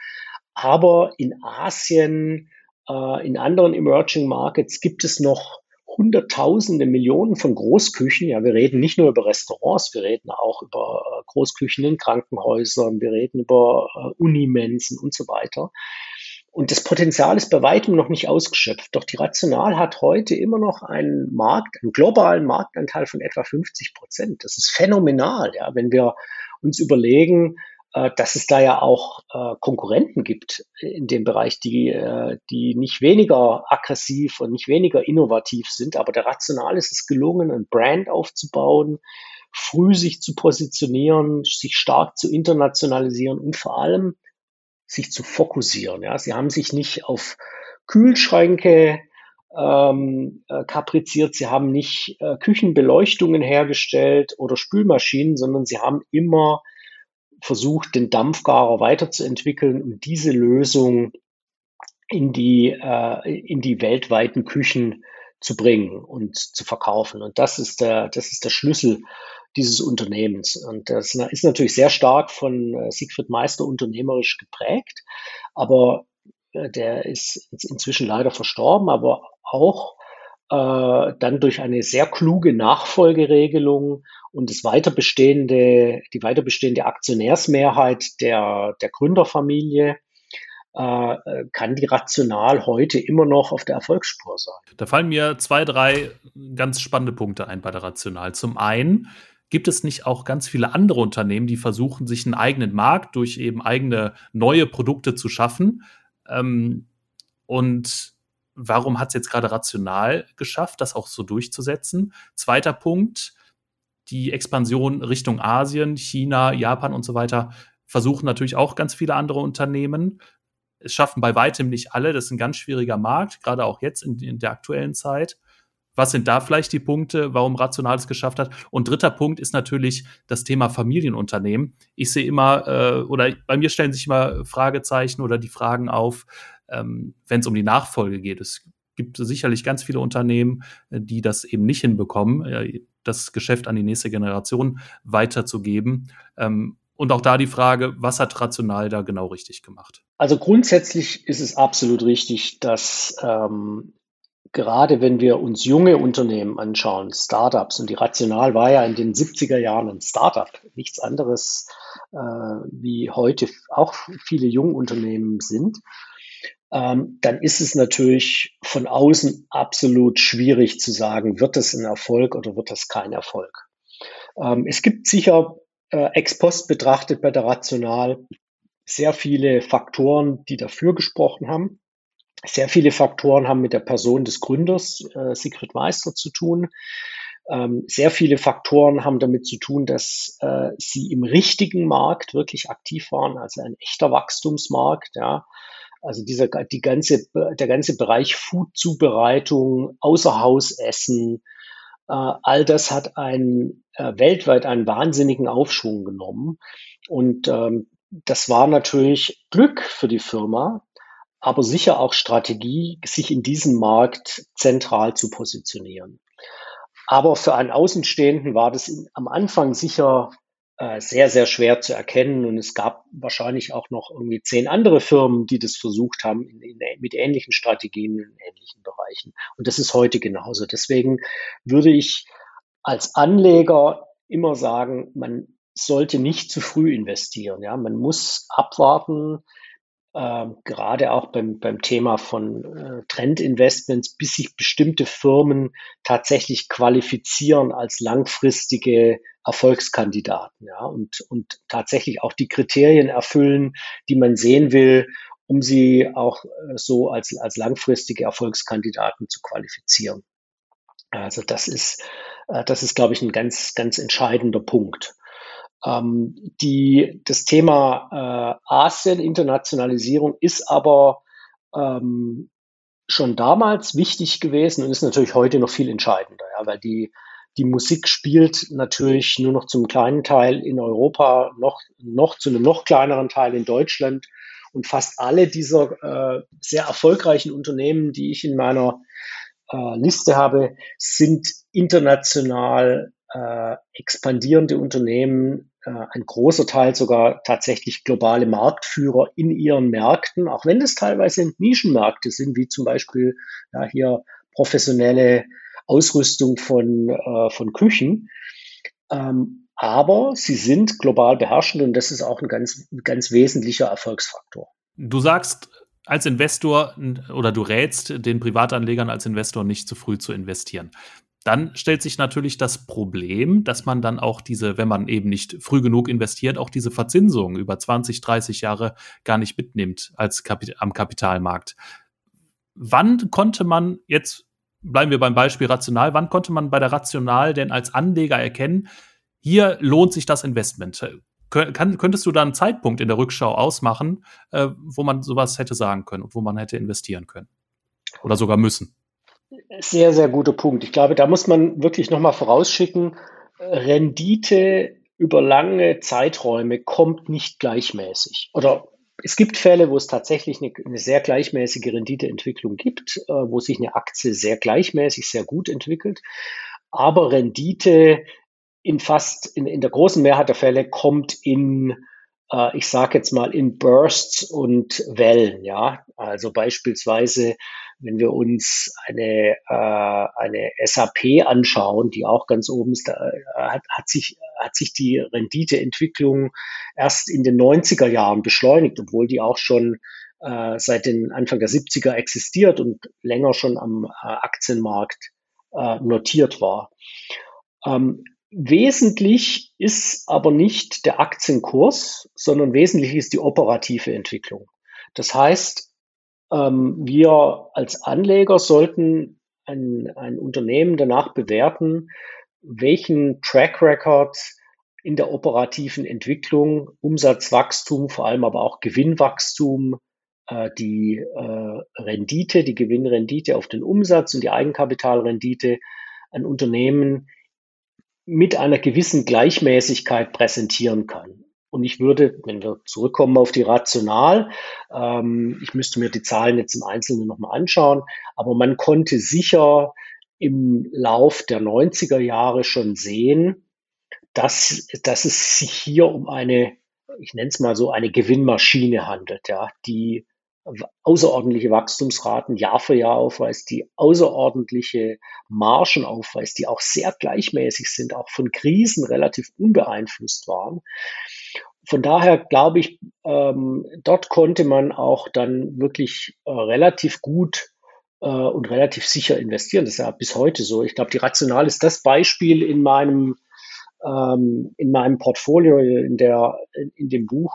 aber in Asien, äh, in anderen Emerging Markets gibt es noch Hunderttausende, Millionen von Großküchen. Ja, wir reden nicht nur über Restaurants, wir reden auch über äh, Großküchen in Krankenhäusern, wir reden über äh, Unimensen und so weiter. Und das Potenzial ist bei weitem noch nicht ausgeschöpft. Doch die Rational hat heute immer noch einen Markt, einen globalen Marktanteil von etwa 50 Prozent. Das ist phänomenal, ja, wenn wir uns überlegen, äh, dass es da ja auch äh, Konkurrenten gibt in dem Bereich, die, äh, die nicht weniger aggressiv und nicht weniger innovativ sind. Aber der Rational ist es gelungen, ein Brand aufzubauen, früh sich zu positionieren, sich stark zu internationalisieren und vor allem sich zu fokussieren. Ja, sie haben sich nicht auf Kühlschränke ähm, äh, kapriziert, sie haben nicht äh, Küchenbeleuchtungen hergestellt oder Spülmaschinen, sondern sie haben immer versucht, den Dampfgarer weiterzuentwickeln und diese Lösung in die, äh, in die weltweiten Küchen zu bringen und zu verkaufen. Und das ist der, das ist der Schlüssel dieses Unternehmens. Und das ist natürlich sehr stark von äh, Siegfried Meister unternehmerisch geprägt, aber äh, der ist inzwischen leider verstorben, aber auch äh, dann durch eine sehr kluge Nachfolgeregelung und das weiterbestehende, die weiterbestehende Aktionärsmehrheit der, der Gründerfamilie äh, kann die rational heute immer noch auf der Erfolgsspur sein. Da fallen mir zwei, drei ganz spannende Punkte ein bei der Rational. Zum einen Gibt es nicht auch ganz viele andere Unternehmen, die versuchen, sich einen eigenen Markt durch eben eigene neue Produkte zu schaffen? Ähm, und warum hat es jetzt gerade rational geschafft, das auch so durchzusetzen? Zweiter Punkt, die Expansion Richtung Asien, China, Japan und so weiter versuchen natürlich auch ganz viele andere Unternehmen. Es schaffen bei weitem nicht alle. Das ist ein ganz schwieriger Markt, gerade auch jetzt in, in der aktuellen Zeit. Was sind da vielleicht die Punkte, warum Rational es geschafft hat? Und dritter Punkt ist natürlich das Thema Familienunternehmen. Ich sehe immer, äh, oder bei mir stellen sich immer Fragezeichen oder die Fragen auf, ähm, wenn es um die Nachfolge geht. Es gibt sicherlich ganz viele Unternehmen, äh, die das eben nicht hinbekommen, äh, das Geschäft an die nächste Generation weiterzugeben. Ähm, und auch da die Frage, was hat Rational da genau richtig gemacht? Also grundsätzlich ist es absolut richtig, dass ähm, gerade wenn wir uns junge Unternehmen anschauen, Startups, und die Rational war ja in den 70er Jahren ein Startup, nichts anderes äh, wie heute auch viele Jungunternehmen sind, ähm, dann ist es natürlich von außen absolut schwierig zu sagen, wird das ein Erfolg oder wird das kein Erfolg. Ähm, es gibt sicher äh, ex post betrachtet bei der Rational sehr viele Faktoren, die dafür gesprochen haben. Sehr viele Faktoren haben mit der Person des Gründers, äh, Sigrid Meister, zu tun. Ähm, sehr viele Faktoren haben damit zu tun, dass äh, sie im richtigen Markt wirklich aktiv waren, also ein echter Wachstumsmarkt, ja. Also dieser, die ganze, der ganze Bereich Food-Zubereitung, Außerhausessen, äh, all das hat ein, äh, weltweit einen wahnsinnigen Aufschwung genommen. Und ähm, das war natürlich Glück für die Firma, aber sicher auch Strategie, sich in diesem Markt zentral zu positionieren. Aber für einen Außenstehenden war das am Anfang sicher äh, sehr, sehr schwer zu erkennen. Und es gab wahrscheinlich auch noch irgendwie zehn andere Firmen, die das versucht haben in, in, mit ähnlichen Strategien in ähnlichen Bereichen. Und das ist heute genauso. Deswegen würde ich als Anleger immer sagen, man sollte nicht zu früh investieren. Ja, man muss abwarten, äh, gerade auch beim, beim Thema von äh, Trendinvestments, bis sich bestimmte Firmen tatsächlich qualifizieren als langfristige Erfolgskandidaten, ja, und, und tatsächlich auch die Kriterien erfüllen, die man sehen will, um sie auch äh, so als, als langfristige Erfolgskandidaten zu qualifizieren. Also das ist, äh, das ist, glaube ich, ein ganz, ganz entscheidender Punkt. Ähm, die, das Thema äh, Asien-Internationalisierung ist aber ähm, schon damals wichtig gewesen und ist natürlich heute noch viel entscheidender, ja, weil die, die Musik spielt natürlich nur noch zum kleinen Teil in Europa, noch, noch zu einem noch kleineren Teil in Deutschland. Und fast alle dieser äh, sehr erfolgreichen Unternehmen, die ich in meiner äh, Liste habe, sind international äh, expandierende Unternehmen, ein großer Teil sogar tatsächlich globale Marktführer in ihren Märkten, auch wenn das teilweise Nischenmärkte sind, wie zum Beispiel ja, hier professionelle Ausrüstung von, äh, von Küchen. Ähm, aber sie sind global beherrschend und das ist auch ein ganz, ganz wesentlicher Erfolgsfaktor. Du sagst als Investor oder du rätst den Privatanlegern als Investor nicht zu früh zu investieren dann stellt sich natürlich das Problem, dass man dann auch diese, wenn man eben nicht früh genug investiert, auch diese Verzinsung über 20, 30 Jahre gar nicht mitnimmt als Kapit am Kapitalmarkt. Wann konnte man jetzt, bleiben wir beim Beispiel Rational, wann konnte man bei der Rational denn als Anleger erkennen, hier lohnt sich das Investment? Kann, könntest du da einen Zeitpunkt in der Rückschau ausmachen, äh, wo man sowas hätte sagen können und wo man hätte investieren können? Oder sogar müssen? Sehr, sehr guter Punkt. Ich glaube, da muss man wirklich nochmal vorausschicken, Rendite über lange Zeiträume kommt nicht gleichmäßig. Oder es gibt Fälle, wo es tatsächlich eine, eine sehr gleichmäßige Renditeentwicklung gibt, äh, wo sich eine Aktie sehr gleichmäßig, sehr gut entwickelt. Aber Rendite in fast, in, in der großen Mehrheit der Fälle kommt in äh, ich sage jetzt mal in Bursts und Wellen, ja. Also beispielsweise wenn wir uns eine, äh, eine SAP anschauen, die auch ganz oben ist, da äh, hat, hat, sich, hat sich die Renditeentwicklung erst in den 90er Jahren beschleunigt, obwohl die auch schon äh, seit den Anfang der 70er existiert und länger schon am äh, Aktienmarkt äh, notiert war. Ähm, wesentlich ist aber nicht der Aktienkurs, sondern wesentlich ist die operative Entwicklung. Das heißt, ähm, wir als Anleger sollten ein, ein Unternehmen danach bewerten, welchen Track Record in der operativen Entwicklung, Umsatzwachstum, vor allem aber auch Gewinnwachstum, äh, die äh, Rendite, die Gewinnrendite auf den Umsatz und die Eigenkapitalrendite ein Unternehmen mit einer gewissen Gleichmäßigkeit präsentieren kann. Und ich würde, wenn wir zurückkommen auf die Rational, ähm, ich müsste mir die Zahlen jetzt im Einzelnen nochmal anschauen, aber man konnte sicher im Lauf der 90er Jahre schon sehen, dass, dass es sich hier um eine, ich nenne es mal so, eine Gewinnmaschine handelt, ja, die außerordentliche Wachstumsraten Jahr für Jahr aufweist, die außerordentliche Margen aufweist, die auch sehr gleichmäßig sind, auch von Krisen relativ unbeeinflusst waren. Von daher glaube ich, ähm, dort konnte man auch dann wirklich äh, relativ gut äh, und relativ sicher investieren. Das ist ja bis heute so. Ich glaube, die Rational ist das Beispiel in meinem ähm, in meinem Portfolio, in der in, in dem Buch,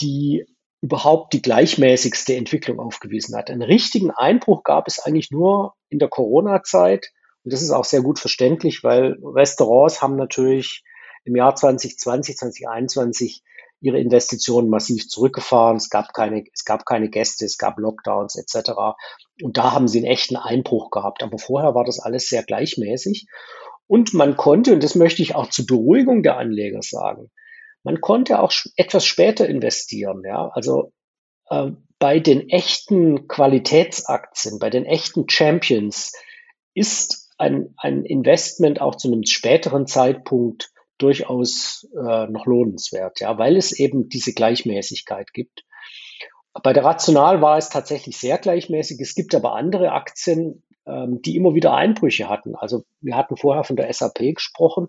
die überhaupt die gleichmäßigste Entwicklung aufgewiesen hat. Einen richtigen Einbruch gab es eigentlich nur in der Corona-Zeit. Und das ist auch sehr gut verständlich, weil Restaurants haben natürlich im Jahr 2020, 2021 ihre Investitionen massiv zurückgefahren. Es gab keine, es gab keine Gäste, es gab Lockdowns etc. Und da haben sie einen echten Einbruch gehabt. Aber vorher war das alles sehr gleichmäßig. Und man konnte, und das möchte ich auch zur Beruhigung der Anleger sagen, man konnte auch etwas später investieren. Ja, also äh, bei den echten Qualitätsaktien, bei den echten Champions ist ein, ein Investment auch zu einem späteren Zeitpunkt durchaus äh, noch lohnenswert, ja, weil es eben diese Gleichmäßigkeit gibt. Bei der Rational war es tatsächlich sehr gleichmäßig. Es gibt aber andere Aktien, ähm, die immer wieder Einbrüche hatten. Also wir hatten vorher von der SAP gesprochen.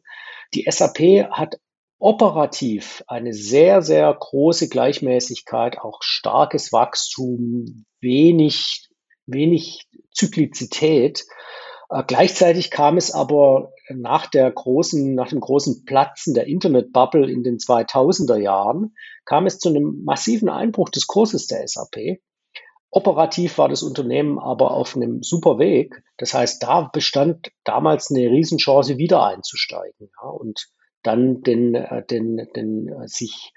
Die SAP hat operativ eine sehr, sehr große Gleichmäßigkeit, auch starkes Wachstum, wenig, wenig Zyklizität. Äh, gleichzeitig kam es aber nach der großen, nach dem großen Platzen der Internetbubble in den 2000er Jahren, kam es zu einem massiven Einbruch des Kurses der SAP. Operativ war das Unternehmen aber auf einem super Weg. Das heißt, da bestand damals eine Riesenchance, wieder einzusteigen ja, und dann den, äh, den, den äh, sich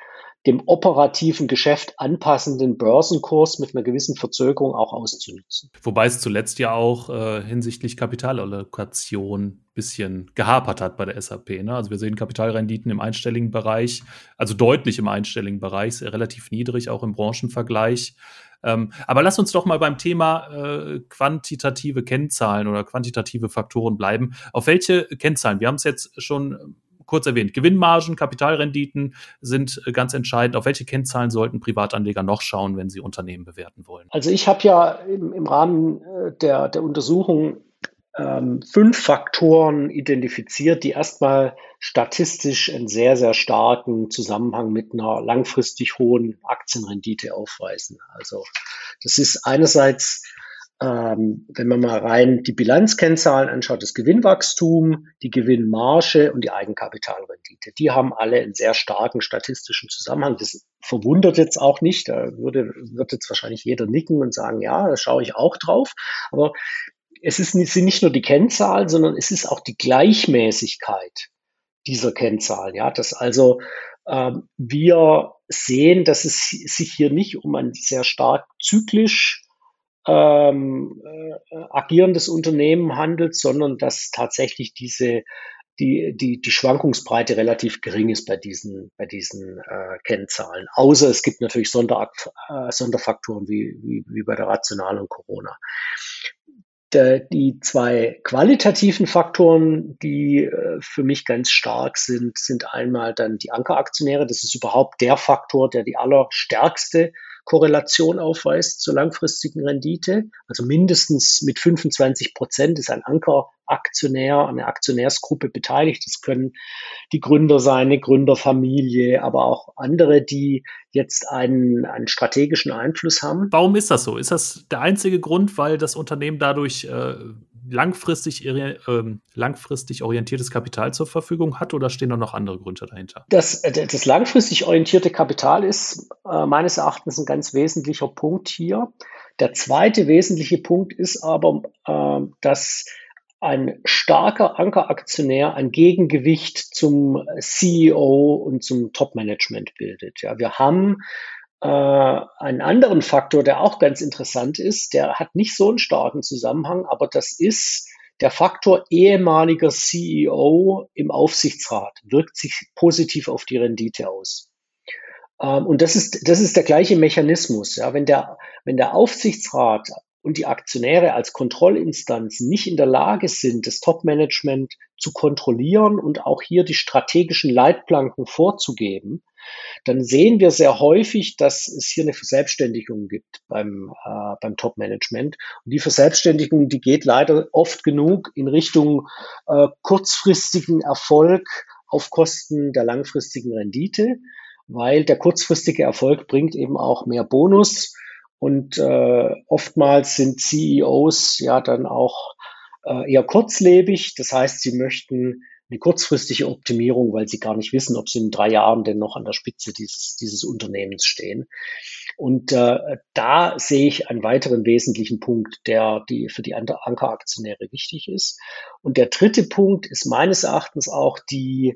dem operativen Geschäft anpassenden Börsenkurs mit einer gewissen Verzögerung auch auszunutzen. Wobei es zuletzt ja auch äh, hinsichtlich Kapitalallokation bisschen gehapert hat bei der SAP. Ne? Also wir sehen Kapitalrenditen im einstelligen Bereich, also deutlich im einstelligen Bereich, relativ niedrig, auch im Branchenvergleich. Ähm, aber lass uns doch mal beim Thema äh, quantitative Kennzahlen oder quantitative Faktoren bleiben. Auf welche Kennzahlen? Wir haben es jetzt schon kurz erwähnt. Gewinnmargen, Kapitalrenditen sind äh, ganz entscheidend. Auf welche Kennzahlen sollten Privatanleger noch schauen, wenn sie Unternehmen bewerten wollen? Also ich habe ja im, im Rahmen äh, der, der Untersuchung ähm, fünf Faktoren identifiziert, die erstmal statistisch einen sehr, sehr starken Zusammenhang mit einer langfristig hohen Aktienrendite aufweisen. Also das ist einerseits ähm, wenn man mal rein die Bilanzkennzahlen anschaut, das Gewinnwachstum, die Gewinnmarge und die Eigenkapitalrendite, die haben alle einen sehr starken statistischen Zusammenhang. Das verwundert jetzt auch nicht. Da würde, wird jetzt wahrscheinlich jeder nicken und sagen, ja, da schaue ich auch drauf. Aber es ist nicht, sind nicht nur die Kennzahlen, sondern es ist auch die Gleichmäßigkeit dieser Kennzahlen. Ja, dass also ähm, wir sehen, dass es sich hier nicht um ein sehr stark zyklisch ähm, äh, agierendes Unternehmen handelt, sondern dass tatsächlich diese die, die, die Schwankungsbreite relativ gering ist bei diesen, bei diesen äh, Kennzahlen. Außer es gibt natürlich Sonder, äh, Sonderfaktoren wie, wie, wie bei der Rational und Corona. Die zwei qualitativen Faktoren, die äh, für mich ganz stark sind, sind einmal dann die Ankeraktionäre. Das ist überhaupt der Faktor, der die allerstärkste Korrelation aufweist zur langfristigen Rendite. Also mindestens mit 25 Prozent ist ein Ankeraktionär, eine Aktionärsgruppe beteiligt. Das können die Gründer sein, eine Gründerfamilie, aber auch andere, die jetzt einen, einen strategischen Einfluss haben. Warum ist das so? Ist das der einzige Grund, weil das Unternehmen dadurch äh, langfristig, äh, langfristig orientiertes Kapital zur Verfügung hat oder stehen da noch andere Gründe dahinter? Das, äh, das langfristig orientierte Kapital ist äh, meines Erachtens ein ganz wesentlicher Punkt hier. Der zweite wesentliche Punkt ist aber, äh, dass ein starker Ankeraktionär ein Gegengewicht zum CEO und zum Topmanagement bildet. Ja, wir haben äh, einen anderen Faktor, der auch ganz interessant ist, der hat nicht so einen starken Zusammenhang, aber das ist der Faktor ehemaliger CEO im Aufsichtsrat, wirkt sich positiv auf die Rendite aus. Ähm, und das ist, das ist der gleiche Mechanismus. Ja, wenn der, wenn der Aufsichtsrat und die Aktionäre als Kontrollinstanz nicht in der Lage sind, das Top-Management zu kontrollieren und auch hier die strategischen Leitplanken vorzugeben, dann sehen wir sehr häufig, dass es hier eine Verselbstständigung gibt beim, äh, beim Top-Management. Und die Verselbstständigung, die geht leider oft genug in Richtung äh, kurzfristigen Erfolg auf Kosten der langfristigen Rendite, weil der kurzfristige Erfolg bringt eben auch mehr Bonus. Und äh, oftmals sind CEOs ja dann auch äh, eher kurzlebig. Das heißt, sie möchten eine kurzfristige Optimierung, weil sie gar nicht wissen, ob sie in drei Jahren denn noch an der Spitze dieses, dieses Unternehmens stehen. Und äh, da sehe ich einen weiteren wesentlichen Punkt, der die, für die Ankeraktionäre wichtig ist. Und der dritte Punkt ist meines Erachtens auch die,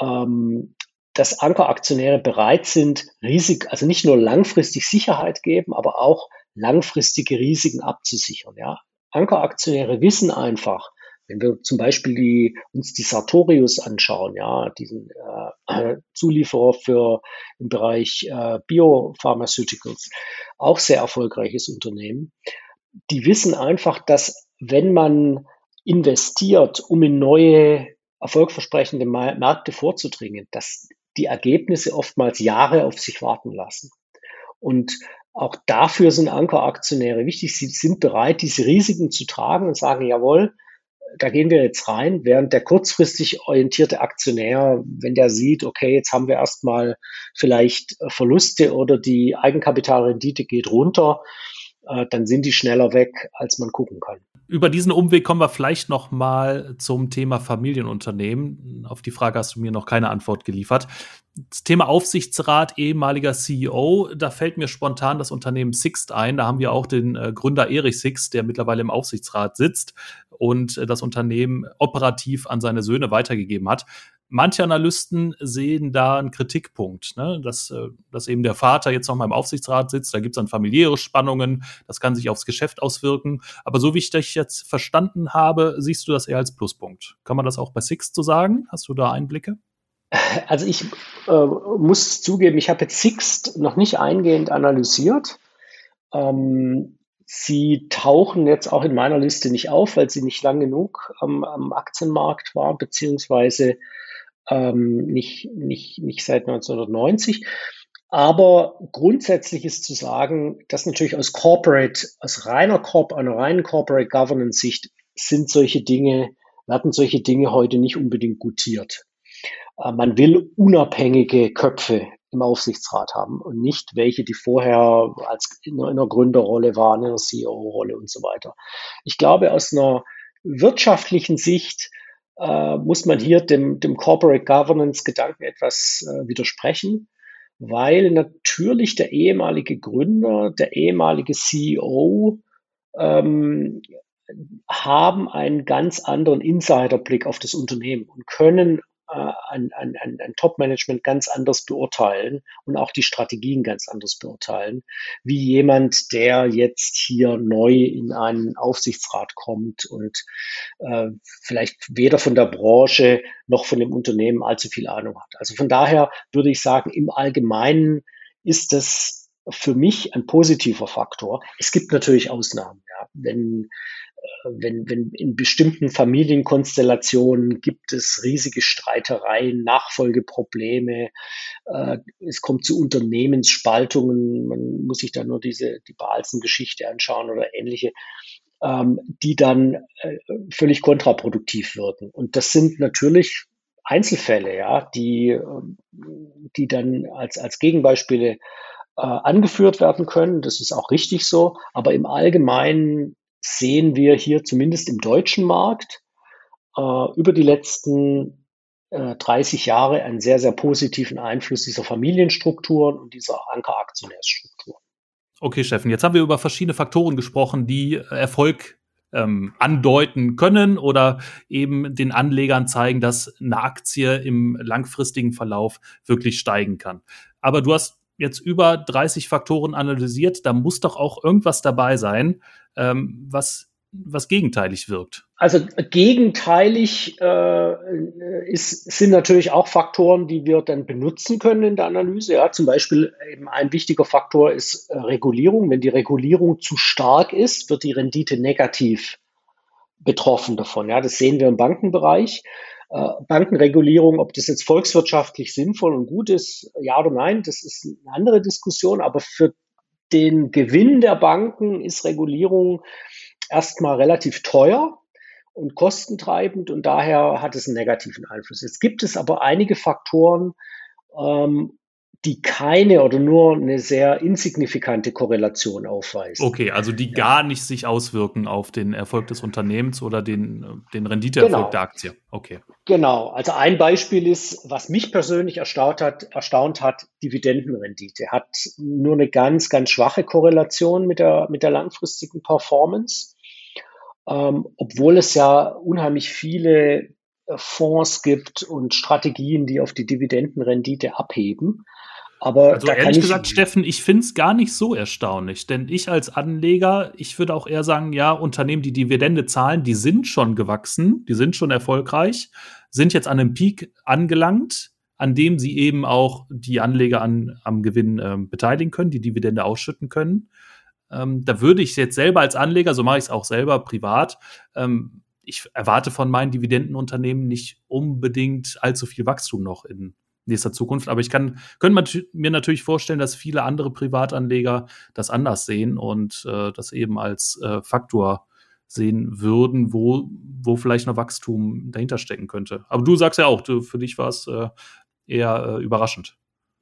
ähm, dass Ankeraktionäre bereit sind, Risik, also nicht nur langfristig Sicherheit geben, aber auch langfristige Risiken abzusichern. Ja. Ankeraktionäre wissen einfach, wenn wir zum Beispiel die, uns die Sartorius anschauen, ja, diesen äh, Zulieferer für im Bereich äh, Biopharmaceuticals, auch sehr erfolgreiches Unternehmen, die wissen einfach, dass wenn man investiert, um in neue erfolgversprechende Märkte vorzudringen, dass die Ergebnisse oftmals Jahre auf sich warten lassen. Und auch dafür sind Ankeraktionäre wichtig. Sie sind bereit, diese Risiken zu tragen und sagen, jawohl, da gehen wir jetzt rein, während der kurzfristig orientierte Aktionär, wenn der sieht, okay, jetzt haben wir erstmal vielleicht Verluste oder die Eigenkapitalrendite geht runter, äh, dann sind die schneller weg, als man gucken kann. Über diesen Umweg kommen wir vielleicht noch mal zum Thema Familienunternehmen. Auf die Frage hast du mir noch keine Antwort geliefert. Das Thema Aufsichtsrat, ehemaliger CEO, da fällt mir spontan das Unternehmen Sixt ein. Da haben wir auch den äh, Gründer Erich Sixt, der mittlerweile im Aufsichtsrat sitzt und äh, das Unternehmen operativ an seine Söhne weitergegeben hat manche Analysten sehen da einen Kritikpunkt, ne? dass, äh, dass eben der Vater jetzt noch mal im Aufsichtsrat sitzt, da gibt es dann familiäre Spannungen, das kann sich aufs Geschäft auswirken. Aber so wie ich dich jetzt verstanden habe, siehst du das eher als Pluspunkt. Kann man das auch bei Sixt so sagen? Hast du da Einblicke? Also ich äh, muss zugeben, ich habe jetzt Sixt noch nicht eingehend analysiert. Ähm, sie tauchen jetzt auch in meiner Liste nicht auf, weil sie nicht lang genug am, am Aktienmarkt war, beziehungsweise ähm, nicht, nicht, nicht seit 1990. Aber grundsätzlich ist zu sagen, dass natürlich aus Corporate, aus reiner Corp, einer reinen Corporate Governance Sicht sind solche Dinge, werden solche Dinge heute nicht unbedingt gutiert. Äh, man will unabhängige Köpfe im Aufsichtsrat haben und nicht welche, die vorher als in einer Gründerrolle waren, in einer CEO-Rolle und so weiter. Ich glaube, aus einer wirtschaftlichen Sicht äh, muss man hier dem, dem Corporate Governance Gedanken etwas äh, widersprechen, weil natürlich der ehemalige Gründer, der ehemalige CEO ähm, haben einen ganz anderen Insiderblick auf das Unternehmen und können äh, ein, ein, ein Top-Management ganz anders beurteilen und auch die Strategien ganz anders beurteilen, wie jemand, der jetzt hier neu in einen Aufsichtsrat kommt und äh, vielleicht weder von der Branche noch von dem Unternehmen allzu viel Ahnung hat. Also von daher würde ich sagen, im Allgemeinen ist das für mich ein positiver Faktor. Es gibt natürlich Ausnahmen. Ja. Wenn wenn, wenn in bestimmten Familienkonstellationen gibt es riesige Streitereien, Nachfolgeprobleme, äh, es kommt zu Unternehmensspaltungen, man muss sich da nur diese, die Balzen-Geschichte anschauen oder ähnliche, ähm, die dann äh, völlig kontraproduktiv wirken. Und das sind natürlich Einzelfälle, ja, die, ähm, die dann als, als Gegenbeispiele äh, angeführt werden können. Das ist auch richtig so. Aber im Allgemeinen sehen wir hier zumindest im deutschen Markt äh, über die letzten äh, 30 Jahre einen sehr, sehr positiven Einfluss dieser Familienstrukturen und dieser Ankeraktionärsstrukturen. Okay, Steffen, jetzt haben wir über verschiedene Faktoren gesprochen, die Erfolg ähm, andeuten können oder eben den Anlegern zeigen, dass eine Aktie im langfristigen Verlauf wirklich steigen kann. Aber du hast jetzt über 30 Faktoren analysiert, da muss doch auch irgendwas dabei sein, ähm, was, was gegenteilig wirkt. Also gegenteilig äh, ist, sind natürlich auch Faktoren, die wir dann benutzen können in der Analyse. Ja, zum Beispiel eben ein wichtiger Faktor ist äh, Regulierung. Wenn die Regulierung zu stark ist, wird die Rendite negativ betroffen davon. Ja, das sehen wir im Bankenbereich. Äh, Bankenregulierung, ob das jetzt volkswirtschaftlich sinnvoll und gut ist, ja oder nein, das ist eine andere Diskussion. Aber für den Gewinn der Banken ist Regulierung erstmal relativ teuer und kostentreibend und daher hat es einen negativen Einfluss. Jetzt gibt es aber einige Faktoren, ähm, die keine oder nur eine sehr insignifikante Korrelation aufweisen. Okay, also die gar nicht sich auswirken auf den Erfolg des Unternehmens oder den, den Renditeerfolg genau. der Aktie. Okay. Genau, also ein Beispiel ist, was mich persönlich erstaunt hat, erstaunt hat, Dividendenrendite. Hat nur eine ganz, ganz schwache Korrelation mit der, mit der langfristigen Performance. Ähm, obwohl es ja unheimlich viele äh, Fonds gibt und Strategien, die auf die Dividendenrendite abheben. Aber also ehrlich gesagt, Steffen, ich finde es gar nicht so erstaunlich, denn ich als Anleger, ich würde auch eher sagen, ja, Unternehmen, die Dividende zahlen, die sind schon gewachsen, die sind schon erfolgreich, sind jetzt an einem Peak angelangt, an dem sie eben auch die Anleger an, am Gewinn ähm, beteiligen können, die Dividende ausschütten können. Ähm, da würde ich jetzt selber als Anleger, so mache ich es auch selber privat, ähm, ich erwarte von meinen Dividendenunternehmen nicht unbedingt allzu viel Wachstum noch in nächster Zukunft. Aber ich kann, könnte mir natürlich vorstellen, dass viele andere Privatanleger das anders sehen und äh, das eben als äh, Faktor sehen würden, wo, wo vielleicht noch Wachstum dahinter stecken könnte. Aber du sagst ja auch, du, für dich war es äh, eher äh, überraschend.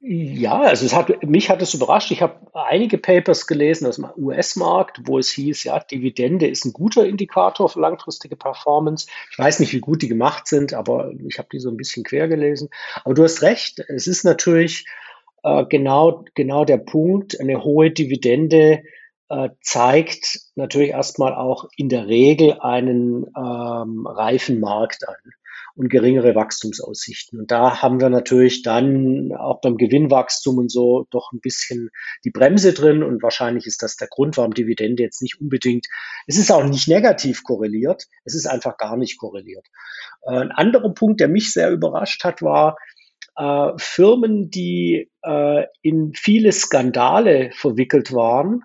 Ja, also es hat, mich hat es überrascht. Ich habe einige Papers gelesen aus dem US-Markt, wo es hieß, ja, Dividende ist ein guter Indikator für langfristige Performance. Ich weiß nicht, wie gut die gemacht sind, aber ich habe die so ein bisschen quer gelesen. Aber du hast recht, es ist natürlich äh, genau, genau der Punkt, eine hohe Dividende äh, zeigt natürlich erstmal auch in der Regel einen ähm, reifen Markt an und geringere Wachstumsaussichten. Und da haben wir natürlich dann auch beim Gewinnwachstum und so doch ein bisschen die Bremse drin. Und wahrscheinlich ist das der Grund, warum Dividende jetzt nicht unbedingt, es ist auch nicht negativ korreliert, es ist einfach gar nicht korreliert. Äh, ein anderer Punkt, der mich sehr überrascht hat, war, äh, Firmen, die äh, in viele Skandale verwickelt waren,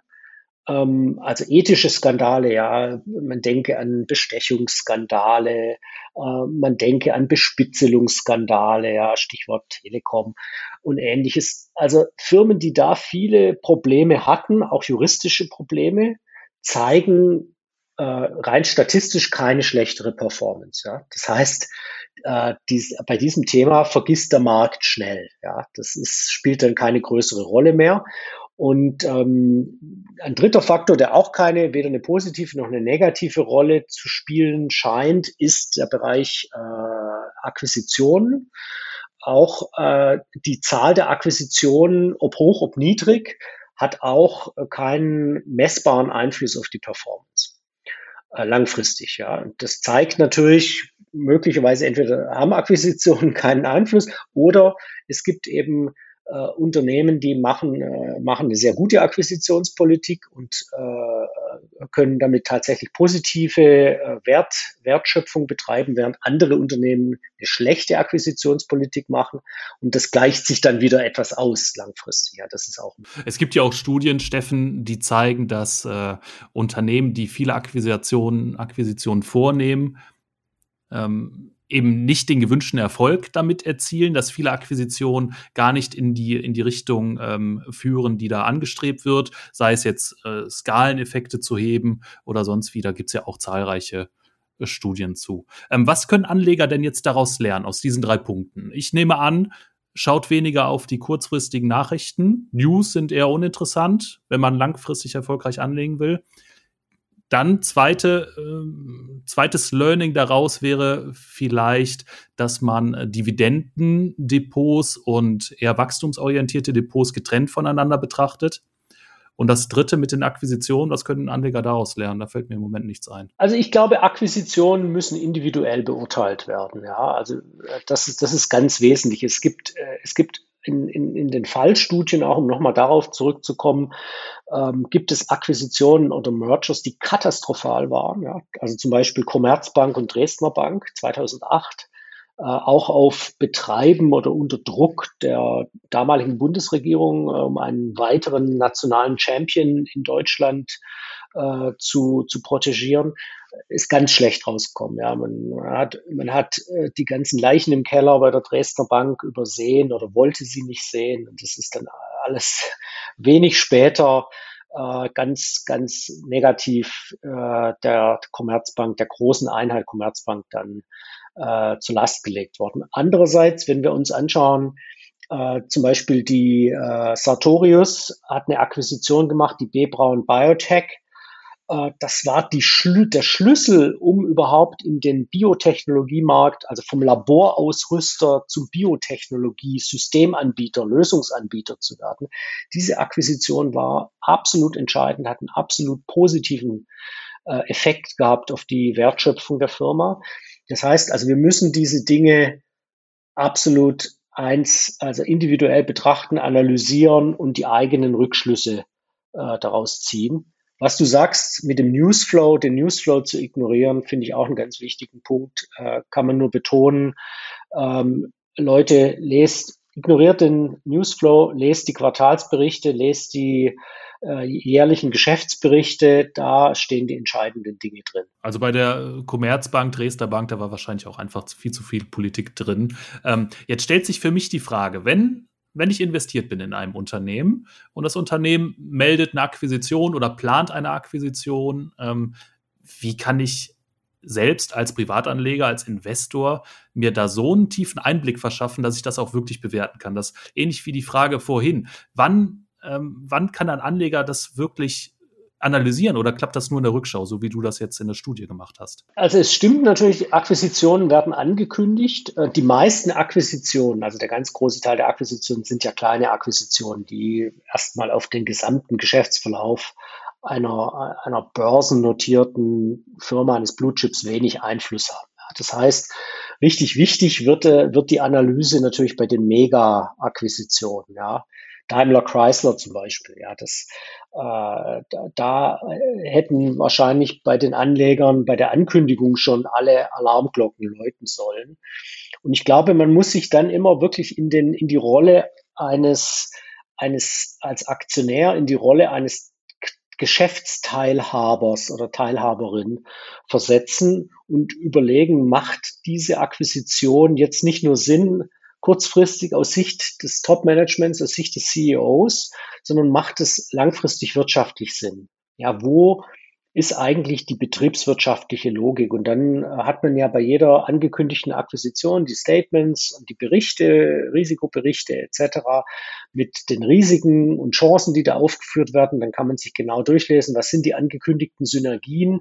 also ethische Skandale, ja, man denke an Bestechungsskandale, äh, man denke an Bespitzelungsskandale, ja, Stichwort Telekom und ähnliches. Also Firmen, die da viele Probleme hatten, auch juristische Probleme, zeigen äh, rein statistisch keine schlechtere Performance. Ja. Das heißt, äh, dies, bei diesem Thema vergisst der Markt schnell. Ja. Das ist, spielt dann keine größere Rolle mehr. Und ähm, ein dritter Faktor, der auch keine, weder eine positive noch eine negative Rolle zu spielen scheint, ist der Bereich äh, Akquisitionen. Auch äh, die Zahl der Akquisitionen, ob hoch, ob niedrig, hat auch keinen messbaren Einfluss auf die Performance äh, langfristig. Ja, das zeigt natürlich möglicherweise entweder haben Akquisitionen keinen Einfluss oder es gibt eben äh, Unternehmen, die machen, äh, machen eine sehr gute Akquisitionspolitik und äh, können damit tatsächlich positive äh, Wert, Wertschöpfung betreiben, während andere Unternehmen eine schlechte Akquisitionspolitik machen. Und das gleicht sich dann wieder etwas aus langfristig. Ja, das ist auch. Es gibt ja auch Studien, Steffen, die zeigen, dass äh, Unternehmen, die viele Akquisitionen, Akquisitionen vornehmen, ähm, eben nicht den gewünschten Erfolg damit erzielen, dass viele Akquisitionen gar nicht in die, in die Richtung ähm, führen, die da angestrebt wird, sei es jetzt äh, Skaleneffekte zu heben oder sonst wie, da gibt's ja auch zahlreiche äh, Studien zu. Ähm, was können Anleger denn jetzt daraus lernen, aus diesen drei Punkten? Ich nehme an, schaut weniger auf die kurzfristigen Nachrichten. News sind eher uninteressant, wenn man langfristig erfolgreich anlegen will. Dann zweite, äh, zweites Learning daraus wäre vielleicht, dass man äh, Dividendendepots und eher wachstumsorientierte Depots getrennt voneinander betrachtet. Und das dritte mit den Akquisitionen, was können Anleger daraus lernen? Da fällt mir im Moment nichts ein. Also ich glaube, Akquisitionen müssen individuell beurteilt werden. Ja, also äh, das ist, das ist ganz wesentlich. Es gibt, äh, es gibt in, in, in den Fallstudien, auch um nochmal darauf zurückzukommen, ähm, gibt es Akquisitionen oder Mergers, die katastrophal waren. Ja? Also zum Beispiel Commerzbank und Dresdner Bank 2008, äh, auch auf Betreiben oder unter Druck der damaligen Bundesregierung, um einen weiteren nationalen Champion in Deutschland äh, zu, zu protegieren ist ganz schlecht rausgekommen. Ja, man hat, man hat äh, die ganzen Leichen im Keller bei der Dresdner Bank übersehen oder wollte sie nicht sehen. Und das ist dann alles wenig später äh, ganz, ganz negativ äh, der Commerzbank, der großen Einheit Commerzbank dann äh, zur Last gelegt worden. Andererseits, wenn wir uns anschauen, äh, zum Beispiel die äh, Sartorius hat eine Akquisition gemacht, die B. Braun Biotech das war die Schlü der Schlüssel, um überhaupt in den Biotechnologiemarkt, also vom Laborausrüster zum Biotechnologie-Systemanbieter, Lösungsanbieter zu werden. Diese Akquisition war absolut entscheidend, hat einen absolut positiven äh, Effekt gehabt auf die Wertschöpfung der Firma. Das heißt also, wir müssen diese Dinge absolut eins, also individuell betrachten, analysieren und die eigenen Rückschlüsse äh, daraus ziehen. Was du sagst, mit dem Newsflow, den Newsflow zu ignorieren, finde ich auch einen ganz wichtigen Punkt. Äh, kann man nur betonen. Ähm, Leute, lest, ignoriert den Newsflow, lest die Quartalsberichte, lest die äh, jährlichen Geschäftsberichte, da stehen die entscheidenden Dinge drin. Also bei der Commerzbank, Dresdner Bank, da war wahrscheinlich auch einfach viel zu viel Politik drin. Ähm, jetzt stellt sich für mich die Frage, wenn wenn ich investiert bin in einem Unternehmen und das Unternehmen meldet eine Akquisition oder plant eine Akquisition, ähm, wie kann ich selbst als Privatanleger, als Investor mir da so einen tiefen Einblick verschaffen, dass ich das auch wirklich bewerten kann. Das ähnlich wie die Frage vorhin. Wann, ähm, wann kann ein Anleger das wirklich analysieren oder klappt das nur in der Rückschau, so wie du das jetzt in der Studie gemacht hast? Also es stimmt natürlich, Akquisitionen werden angekündigt. Äh, die meisten Akquisitionen, also der ganz große Teil der Akquisitionen sind ja kleine Akquisitionen, die erstmal auf den gesamten Geschäftsverlauf einer, einer börsennotierten Firma eines Blue Chips wenig Einfluss haben. Das heißt, richtig wichtig wird, äh, wird die Analyse natürlich bei den Mega-Akquisitionen. Ja. Daimler Chrysler zum Beispiel. Ja, das, äh, da, da hätten wahrscheinlich bei den Anlegern bei der Ankündigung schon alle Alarmglocken läuten sollen. Und ich glaube, man muss sich dann immer wirklich in, den, in die Rolle eines, eines als Aktionär, in die Rolle eines Geschäftsteilhabers oder Teilhaberin versetzen und überlegen, macht diese Akquisition jetzt nicht nur Sinn kurzfristig aus Sicht des Top-Managements, aus Sicht des CEOs, sondern macht es langfristig wirtschaftlich Sinn? Ja, wo ist eigentlich die betriebswirtschaftliche Logik? Und dann äh, hat man ja bei jeder angekündigten Akquisition die Statements und die Berichte, Risikoberichte etc. mit den Risiken und Chancen, die da aufgeführt werden. Dann kann man sich genau durchlesen, was sind die angekündigten Synergien.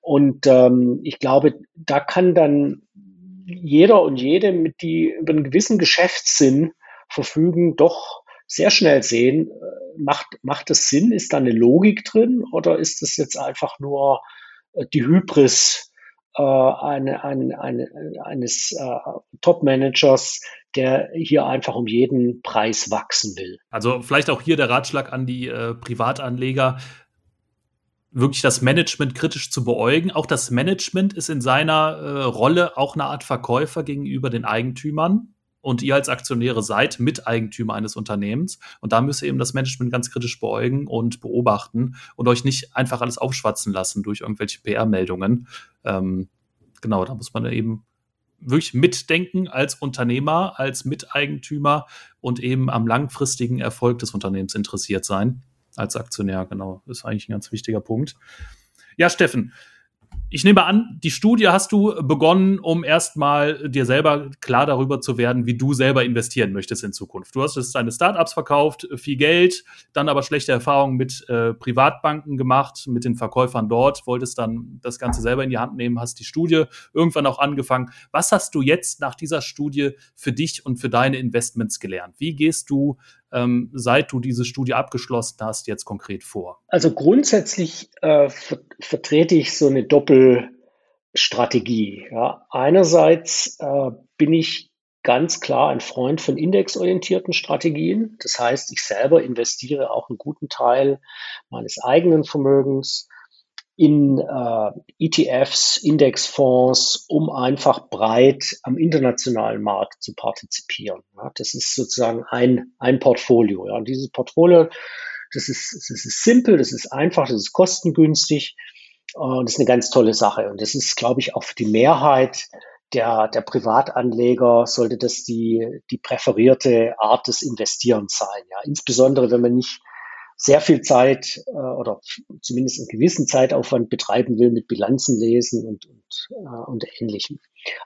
Und ähm, ich glaube, da kann dann jeder und jede, mit die über einen gewissen Geschäftssinn verfügen, doch sehr schnell sehen, äh, macht, macht es Sinn? Ist da eine Logik drin oder ist das jetzt einfach nur äh, die Hybris äh, eine, eine, eine, eines äh, Top-Managers, der hier einfach um jeden Preis wachsen will? Also vielleicht auch hier der Ratschlag an die äh, Privatanleger wirklich das Management kritisch zu beäugen. Auch das Management ist in seiner äh, Rolle auch eine Art Verkäufer gegenüber den Eigentümern. Und ihr als Aktionäre seid Miteigentümer eines Unternehmens. Und da müsst ihr eben das Management ganz kritisch beäugen und beobachten und euch nicht einfach alles aufschwatzen lassen durch irgendwelche PR-Meldungen. Ähm, genau, da muss man eben wirklich mitdenken als Unternehmer, als Miteigentümer und eben am langfristigen Erfolg des Unternehmens interessiert sein als Aktionär, genau. Ist eigentlich ein ganz wichtiger Punkt. Ja, Steffen, ich nehme an, die Studie hast du begonnen, um erstmal dir selber klar darüber zu werden, wie du selber investieren möchtest in Zukunft. Du hast jetzt deine Startups verkauft, viel Geld, dann aber schlechte Erfahrungen mit äh, Privatbanken gemacht, mit den Verkäufern dort, wolltest dann das Ganze selber in die Hand nehmen, hast die Studie irgendwann auch angefangen. Was hast du jetzt nach dieser Studie für dich und für deine Investments gelernt? Wie gehst du ähm, seit du diese Studie abgeschlossen hast, jetzt konkret vor? Also grundsätzlich äh, ver vertrete ich so eine Doppelstrategie. Ja. Einerseits äh, bin ich ganz klar ein Freund von indexorientierten Strategien. Das heißt, ich selber investiere auch einen guten Teil meines eigenen Vermögens in äh, ETFs, Indexfonds, um einfach breit am internationalen Markt zu partizipieren. Ja, das ist sozusagen ein, ein Portfolio. Ja. Und dieses Portfolio, das ist, das ist simpel, das ist einfach, das ist kostengünstig und das ist eine ganz tolle Sache. Und das ist, glaube ich, auch für die Mehrheit der, der Privatanleger sollte das die, die präferierte Art des Investierens sein. Ja. Insbesondere, wenn man nicht sehr viel Zeit äh, oder zumindest einen gewissen Zeitaufwand betreiben will mit Bilanzen lesen und, und, äh, und ähnlichem.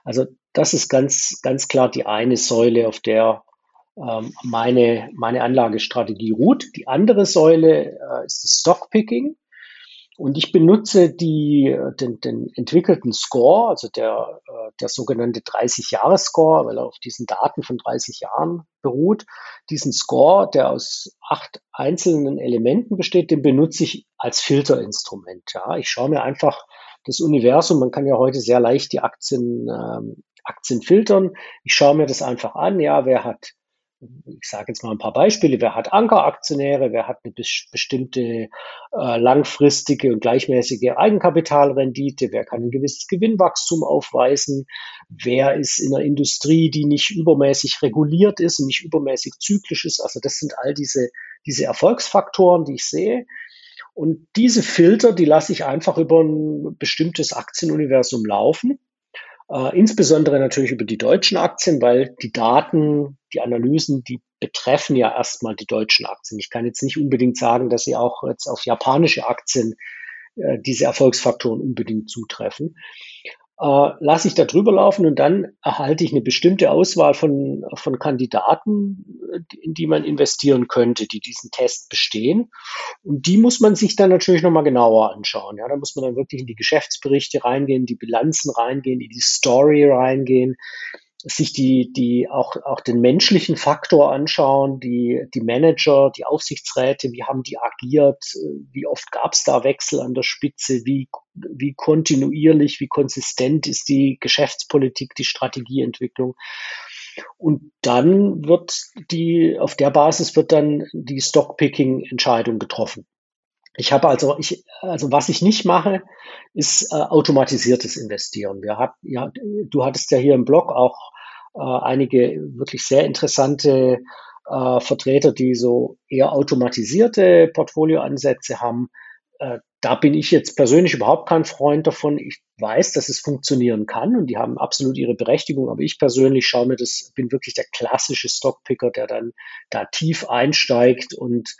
Also das ist ganz, ganz klar die eine Säule, auf der ähm, meine, meine Anlagestrategie ruht. Die andere Säule äh, ist das Stockpicking. Und ich benutze die, den, den entwickelten Score, also der, äh, der sogenannte 30-Jahres-Score, weil er auf diesen Daten von 30 Jahren beruht. Diesen Score, der aus acht einzelnen Elementen besteht, den benutze ich als Filterinstrument. Ja. Ich schaue mir einfach das Universum, man kann ja heute sehr leicht die Aktien, ähm, Aktien filtern. Ich schaue mir das einfach an, ja, wer hat ich sage jetzt mal ein paar Beispiele, wer hat Ankeraktionäre, wer hat eine bestimmte äh, langfristige und gleichmäßige Eigenkapitalrendite, wer kann ein gewisses Gewinnwachstum aufweisen, wer ist in einer Industrie, die nicht übermäßig reguliert ist und nicht übermäßig zyklisch ist. Also das sind all diese, diese Erfolgsfaktoren, die ich sehe. Und diese Filter, die lasse ich einfach über ein bestimmtes Aktienuniversum laufen äh, insbesondere natürlich über die deutschen Aktien, weil die Daten, die Analysen, die betreffen ja erstmal die deutschen Aktien. Ich kann jetzt nicht unbedingt sagen, dass sie auch jetzt auf japanische Aktien äh, diese Erfolgsfaktoren unbedingt zutreffen äh, lasse ich da drüber laufen und dann erhalte ich eine bestimmte Auswahl von, von Kandidaten, in die man investieren könnte, die diesen Test bestehen. Und die muss man sich dann natürlich nochmal genauer anschauen. Ja, da muss man dann wirklich in die Geschäftsberichte reingehen, die Bilanzen reingehen, in die Story reingehen sich die, die auch, auch den menschlichen Faktor anschauen, die, die Manager, die Aufsichtsräte, wie haben die agiert, wie oft gab es da Wechsel an der Spitze, wie, wie kontinuierlich, wie konsistent ist die Geschäftspolitik, die Strategieentwicklung. Und dann wird die, auf der Basis wird dann die Stockpicking-Entscheidung getroffen. Ich habe also, ich, also was ich nicht mache, ist äh, automatisiertes Investieren. Wir hat, ja, du hattest ja hier im Blog auch äh, einige wirklich sehr interessante äh, Vertreter, die so eher automatisierte Portfolioansätze haben. Äh, da bin ich jetzt persönlich überhaupt kein Freund davon. Ich weiß, dass es funktionieren kann und die haben absolut ihre Berechtigung, aber ich persönlich schaue mir das, bin wirklich der klassische Stockpicker, der dann da tief einsteigt und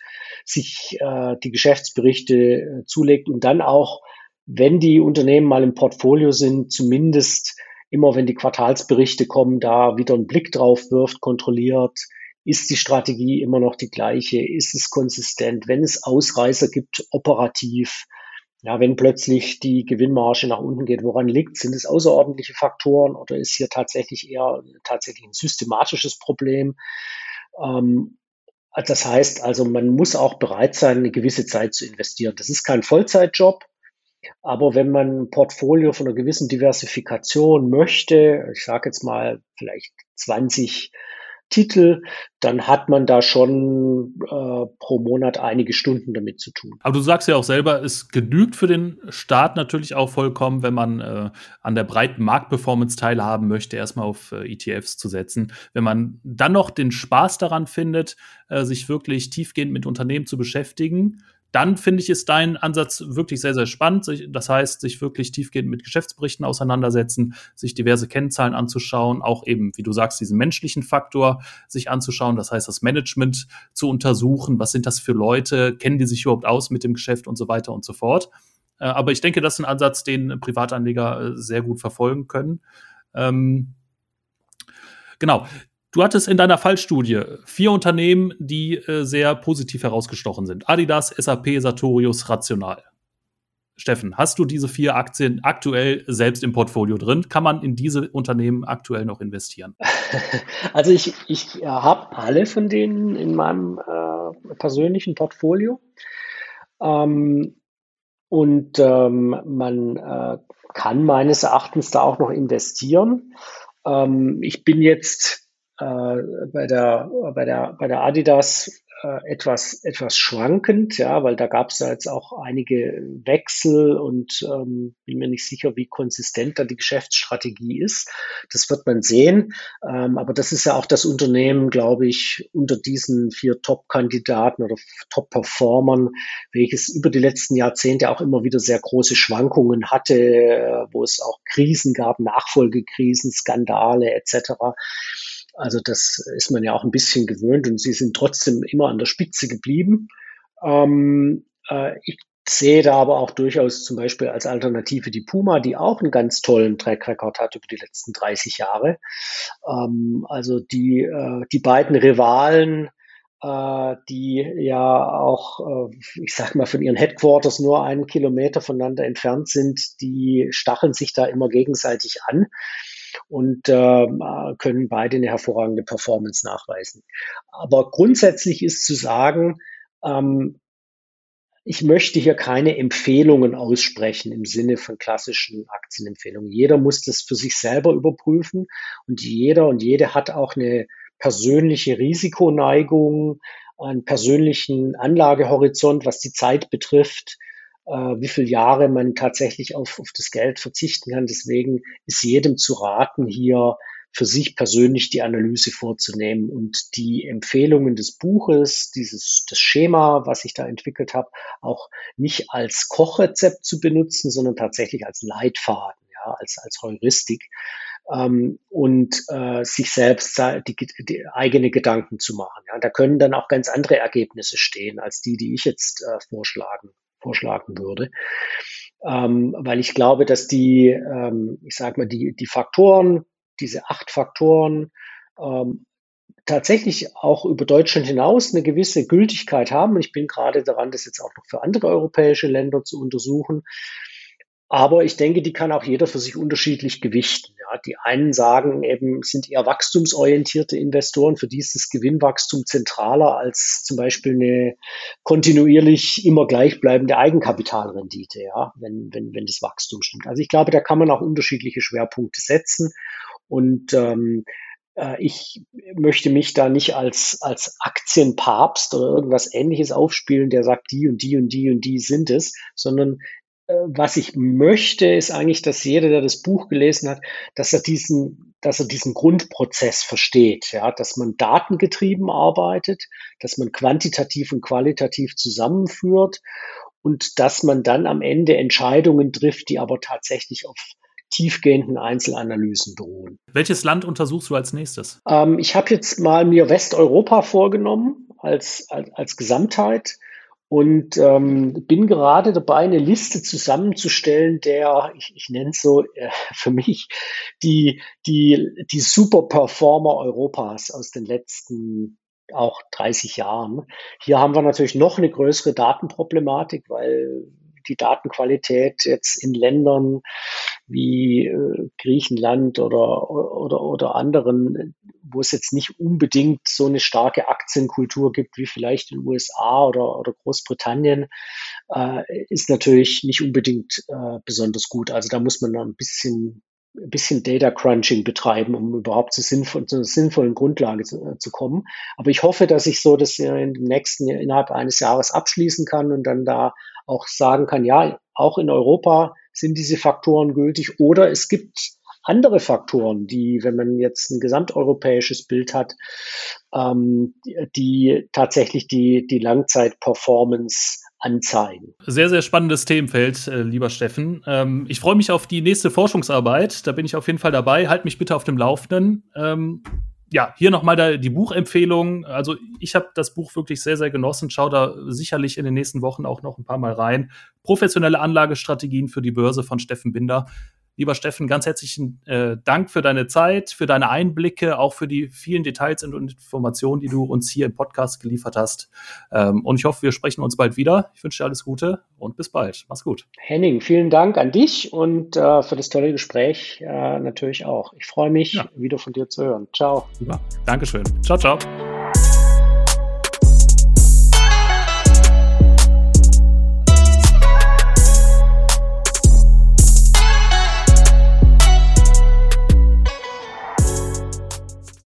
sich äh, die Geschäftsberichte äh, zulegt und dann auch, wenn die Unternehmen mal im Portfolio sind, zumindest immer, wenn die Quartalsberichte kommen, da wieder einen Blick drauf wirft, kontrolliert, ist die Strategie immer noch die gleiche? Ist es konsistent? Wenn es Ausreißer gibt, operativ, ja, wenn plötzlich die Gewinnmarge nach unten geht, woran liegt? Sind es außerordentliche Faktoren oder ist hier tatsächlich eher tatsächlich ein systematisches Problem? Ähm, das heißt also, man muss auch bereit sein, eine gewisse Zeit zu investieren. Das ist kein Vollzeitjob, aber wenn man ein Portfolio von einer gewissen Diversifikation möchte, ich sage jetzt mal vielleicht 20 Titel, dann hat man da schon äh, pro Monat einige Stunden damit zu tun. Aber du sagst ja auch selber, es genügt für den Start natürlich auch vollkommen, wenn man äh, an der breiten Marktperformance teilhaben möchte, erstmal auf äh, ETFs zu setzen. Wenn man dann noch den Spaß daran findet, äh, sich wirklich tiefgehend mit Unternehmen zu beschäftigen, dann finde ich, ist dein Ansatz wirklich sehr, sehr spannend. Das heißt, sich wirklich tiefgehend mit Geschäftsberichten auseinandersetzen, sich diverse Kennzahlen anzuschauen, auch eben, wie du sagst, diesen menschlichen Faktor sich anzuschauen. Das heißt, das Management zu untersuchen. Was sind das für Leute? Kennen die sich überhaupt aus mit dem Geschäft und so weiter und so fort. Äh, aber ich denke, das ist ein Ansatz, den Privatanleger äh, sehr gut verfolgen können. Ähm, genau. Du hattest in deiner Fallstudie vier Unternehmen, die äh, sehr positiv herausgestochen sind. Adidas, SAP, Sartorius, Rational. Steffen, hast du diese vier Aktien aktuell selbst im Portfolio drin? Kann man in diese Unternehmen aktuell noch investieren? Also ich, ich habe alle von denen in meinem äh, persönlichen Portfolio. Ähm, und ähm, man äh, kann meines Erachtens da auch noch investieren. Ähm, ich bin jetzt bei der bei der bei der Adidas äh, etwas etwas schwankend, ja, weil da gab es ja jetzt auch einige Wechsel und ähm, bin mir nicht sicher, wie konsistent da die Geschäftsstrategie ist. Das wird man sehen. Ähm, aber das ist ja auch das Unternehmen, glaube ich, unter diesen vier Top-Kandidaten oder Top-Performern, welches über die letzten Jahrzehnte auch immer wieder sehr große Schwankungen hatte, äh, wo es auch Krisen gab, Nachfolgekrisen, Skandale etc. Also das ist man ja auch ein bisschen gewöhnt und sie sind trotzdem immer an der Spitze geblieben. Ähm, äh, ich sehe da aber auch durchaus zum Beispiel als Alternative die Puma, die auch einen ganz tollen Track Record hat über die letzten 30 Jahre. Ähm, also die, äh, die beiden Rivalen, äh, die ja auch, äh, ich sag mal, von ihren Headquarters nur einen Kilometer voneinander entfernt sind, die stacheln sich da immer gegenseitig an und äh, können beide eine hervorragende Performance nachweisen. Aber grundsätzlich ist zu sagen, ähm, ich möchte hier keine Empfehlungen aussprechen im Sinne von klassischen Aktienempfehlungen. Jeder muss das für sich selber überprüfen und jeder und jede hat auch eine persönliche Risikoneigung, einen persönlichen Anlagehorizont, was die Zeit betrifft, wie viele Jahre man tatsächlich auf, auf das Geld verzichten kann. Deswegen ist jedem zu raten, hier für sich persönlich die Analyse vorzunehmen und die Empfehlungen des Buches, dieses das Schema, was ich da entwickelt habe, auch nicht als Kochrezept zu benutzen, sondern tatsächlich als Leitfaden, ja, als als Heuristik ähm, und äh, sich selbst die, die eigene Gedanken zu machen. Ja. Da können dann auch ganz andere Ergebnisse stehen als die, die ich jetzt äh, vorschlagen vorschlagen würde. Ähm, weil ich glaube, dass die, ähm, ich sage mal, die, die Faktoren, diese acht Faktoren, ähm, tatsächlich auch über Deutschland hinaus eine gewisse Gültigkeit haben. Ich bin gerade daran, das jetzt auch noch für andere europäische Länder zu untersuchen. Aber ich denke, die kann auch jeder für sich unterschiedlich gewichten. Ja, die einen sagen eben, sind eher wachstumsorientierte Investoren, für die ist das Gewinnwachstum zentraler als zum Beispiel eine kontinuierlich immer gleichbleibende Eigenkapitalrendite, ja, wenn, wenn, wenn das Wachstum stimmt. Also ich glaube, da kann man auch unterschiedliche Schwerpunkte setzen. Und ähm, äh, ich möchte mich da nicht als, als Aktienpapst oder irgendwas ähnliches aufspielen, der sagt, die und die und die und die sind es, sondern was ich möchte, ist eigentlich, dass jeder, der das Buch gelesen hat, dass er diesen, dass er diesen Grundprozess versteht, ja, dass man datengetrieben arbeitet, dass man quantitativ und qualitativ zusammenführt und dass man dann am Ende Entscheidungen trifft, die aber tatsächlich auf tiefgehenden Einzelanalysen beruhen. Welches Land untersuchst du als nächstes? Ähm, ich habe jetzt mal mir Westeuropa vorgenommen als, als, als Gesamtheit und ähm, bin gerade dabei, eine Liste zusammenzustellen, der, ich, ich nenne es so äh, für mich, die, die, die Superperformer Europas aus den letzten auch 30 Jahren. Hier haben wir natürlich noch eine größere Datenproblematik, weil die Datenqualität jetzt in Ländern wie äh, Griechenland oder, oder, oder anderen, wo es jetzt nicht unbedingt so eine starke Aktienkultur gibt wie vielleicht in den USA oder, oder Großbritannien, äh, ist natürlich nicht unbedingt äh, besonders gut. Also da muss man ein bisschen ein bisschen Data Crunching betreiben, um überhaupt zu, sinnvoll, zu einer sinnvollen Grundlage zu, äh, zu, kommen. Aber ich hoffe, dass ich so das in dem nächsten innerhalb eines Jahres abschließen kann und dann da auch sagen kann, ja, auch in Europa sind diese Faktoren gültig oder es gibt andere Faktoren, die, wenn man jetzt ein gesamteuropäisches Bild hat, ähm, die tatsächlich die, die Langzeitperformance anzeigen. Sehr, sehr spannendes Themenfeld, äh, lieber Steffen. Ähm, ich freue mich auf die nächste Forschungsarbeit. Da bin ich auf jeden Fall dabei. Halt mich bitte auf dem Laufenden. Ähm, ja, hier nochmal die Buchempfehlung. Also ich habe das Buch wirklich sehr, sehr genossen. Schau da sicherlich in den nächsten Wochen auch noch ein paar Mal rein. Professionelle Anlagestrategien für die Börse von Steffen Binder. Lieber Steffen, ganz herzlichen äh, Dank für deine Zeit, für deine Einblicke, auch für die vielen Details und Informationen, die du uns hier im Podcast geliefert hast. Ähm, und ich hoffe, wir sprechen uns bald wieder. Ich wünsche dir alles Gute und bis bald. Mach's gut. Henning, vielen Dank an dich und äh, für das tolle Gespräch äh, natürlich auch. Ich freue mich, ja. wieder von dir zu hören. Ciao. Super. Dankeschön. Ciao, ciao.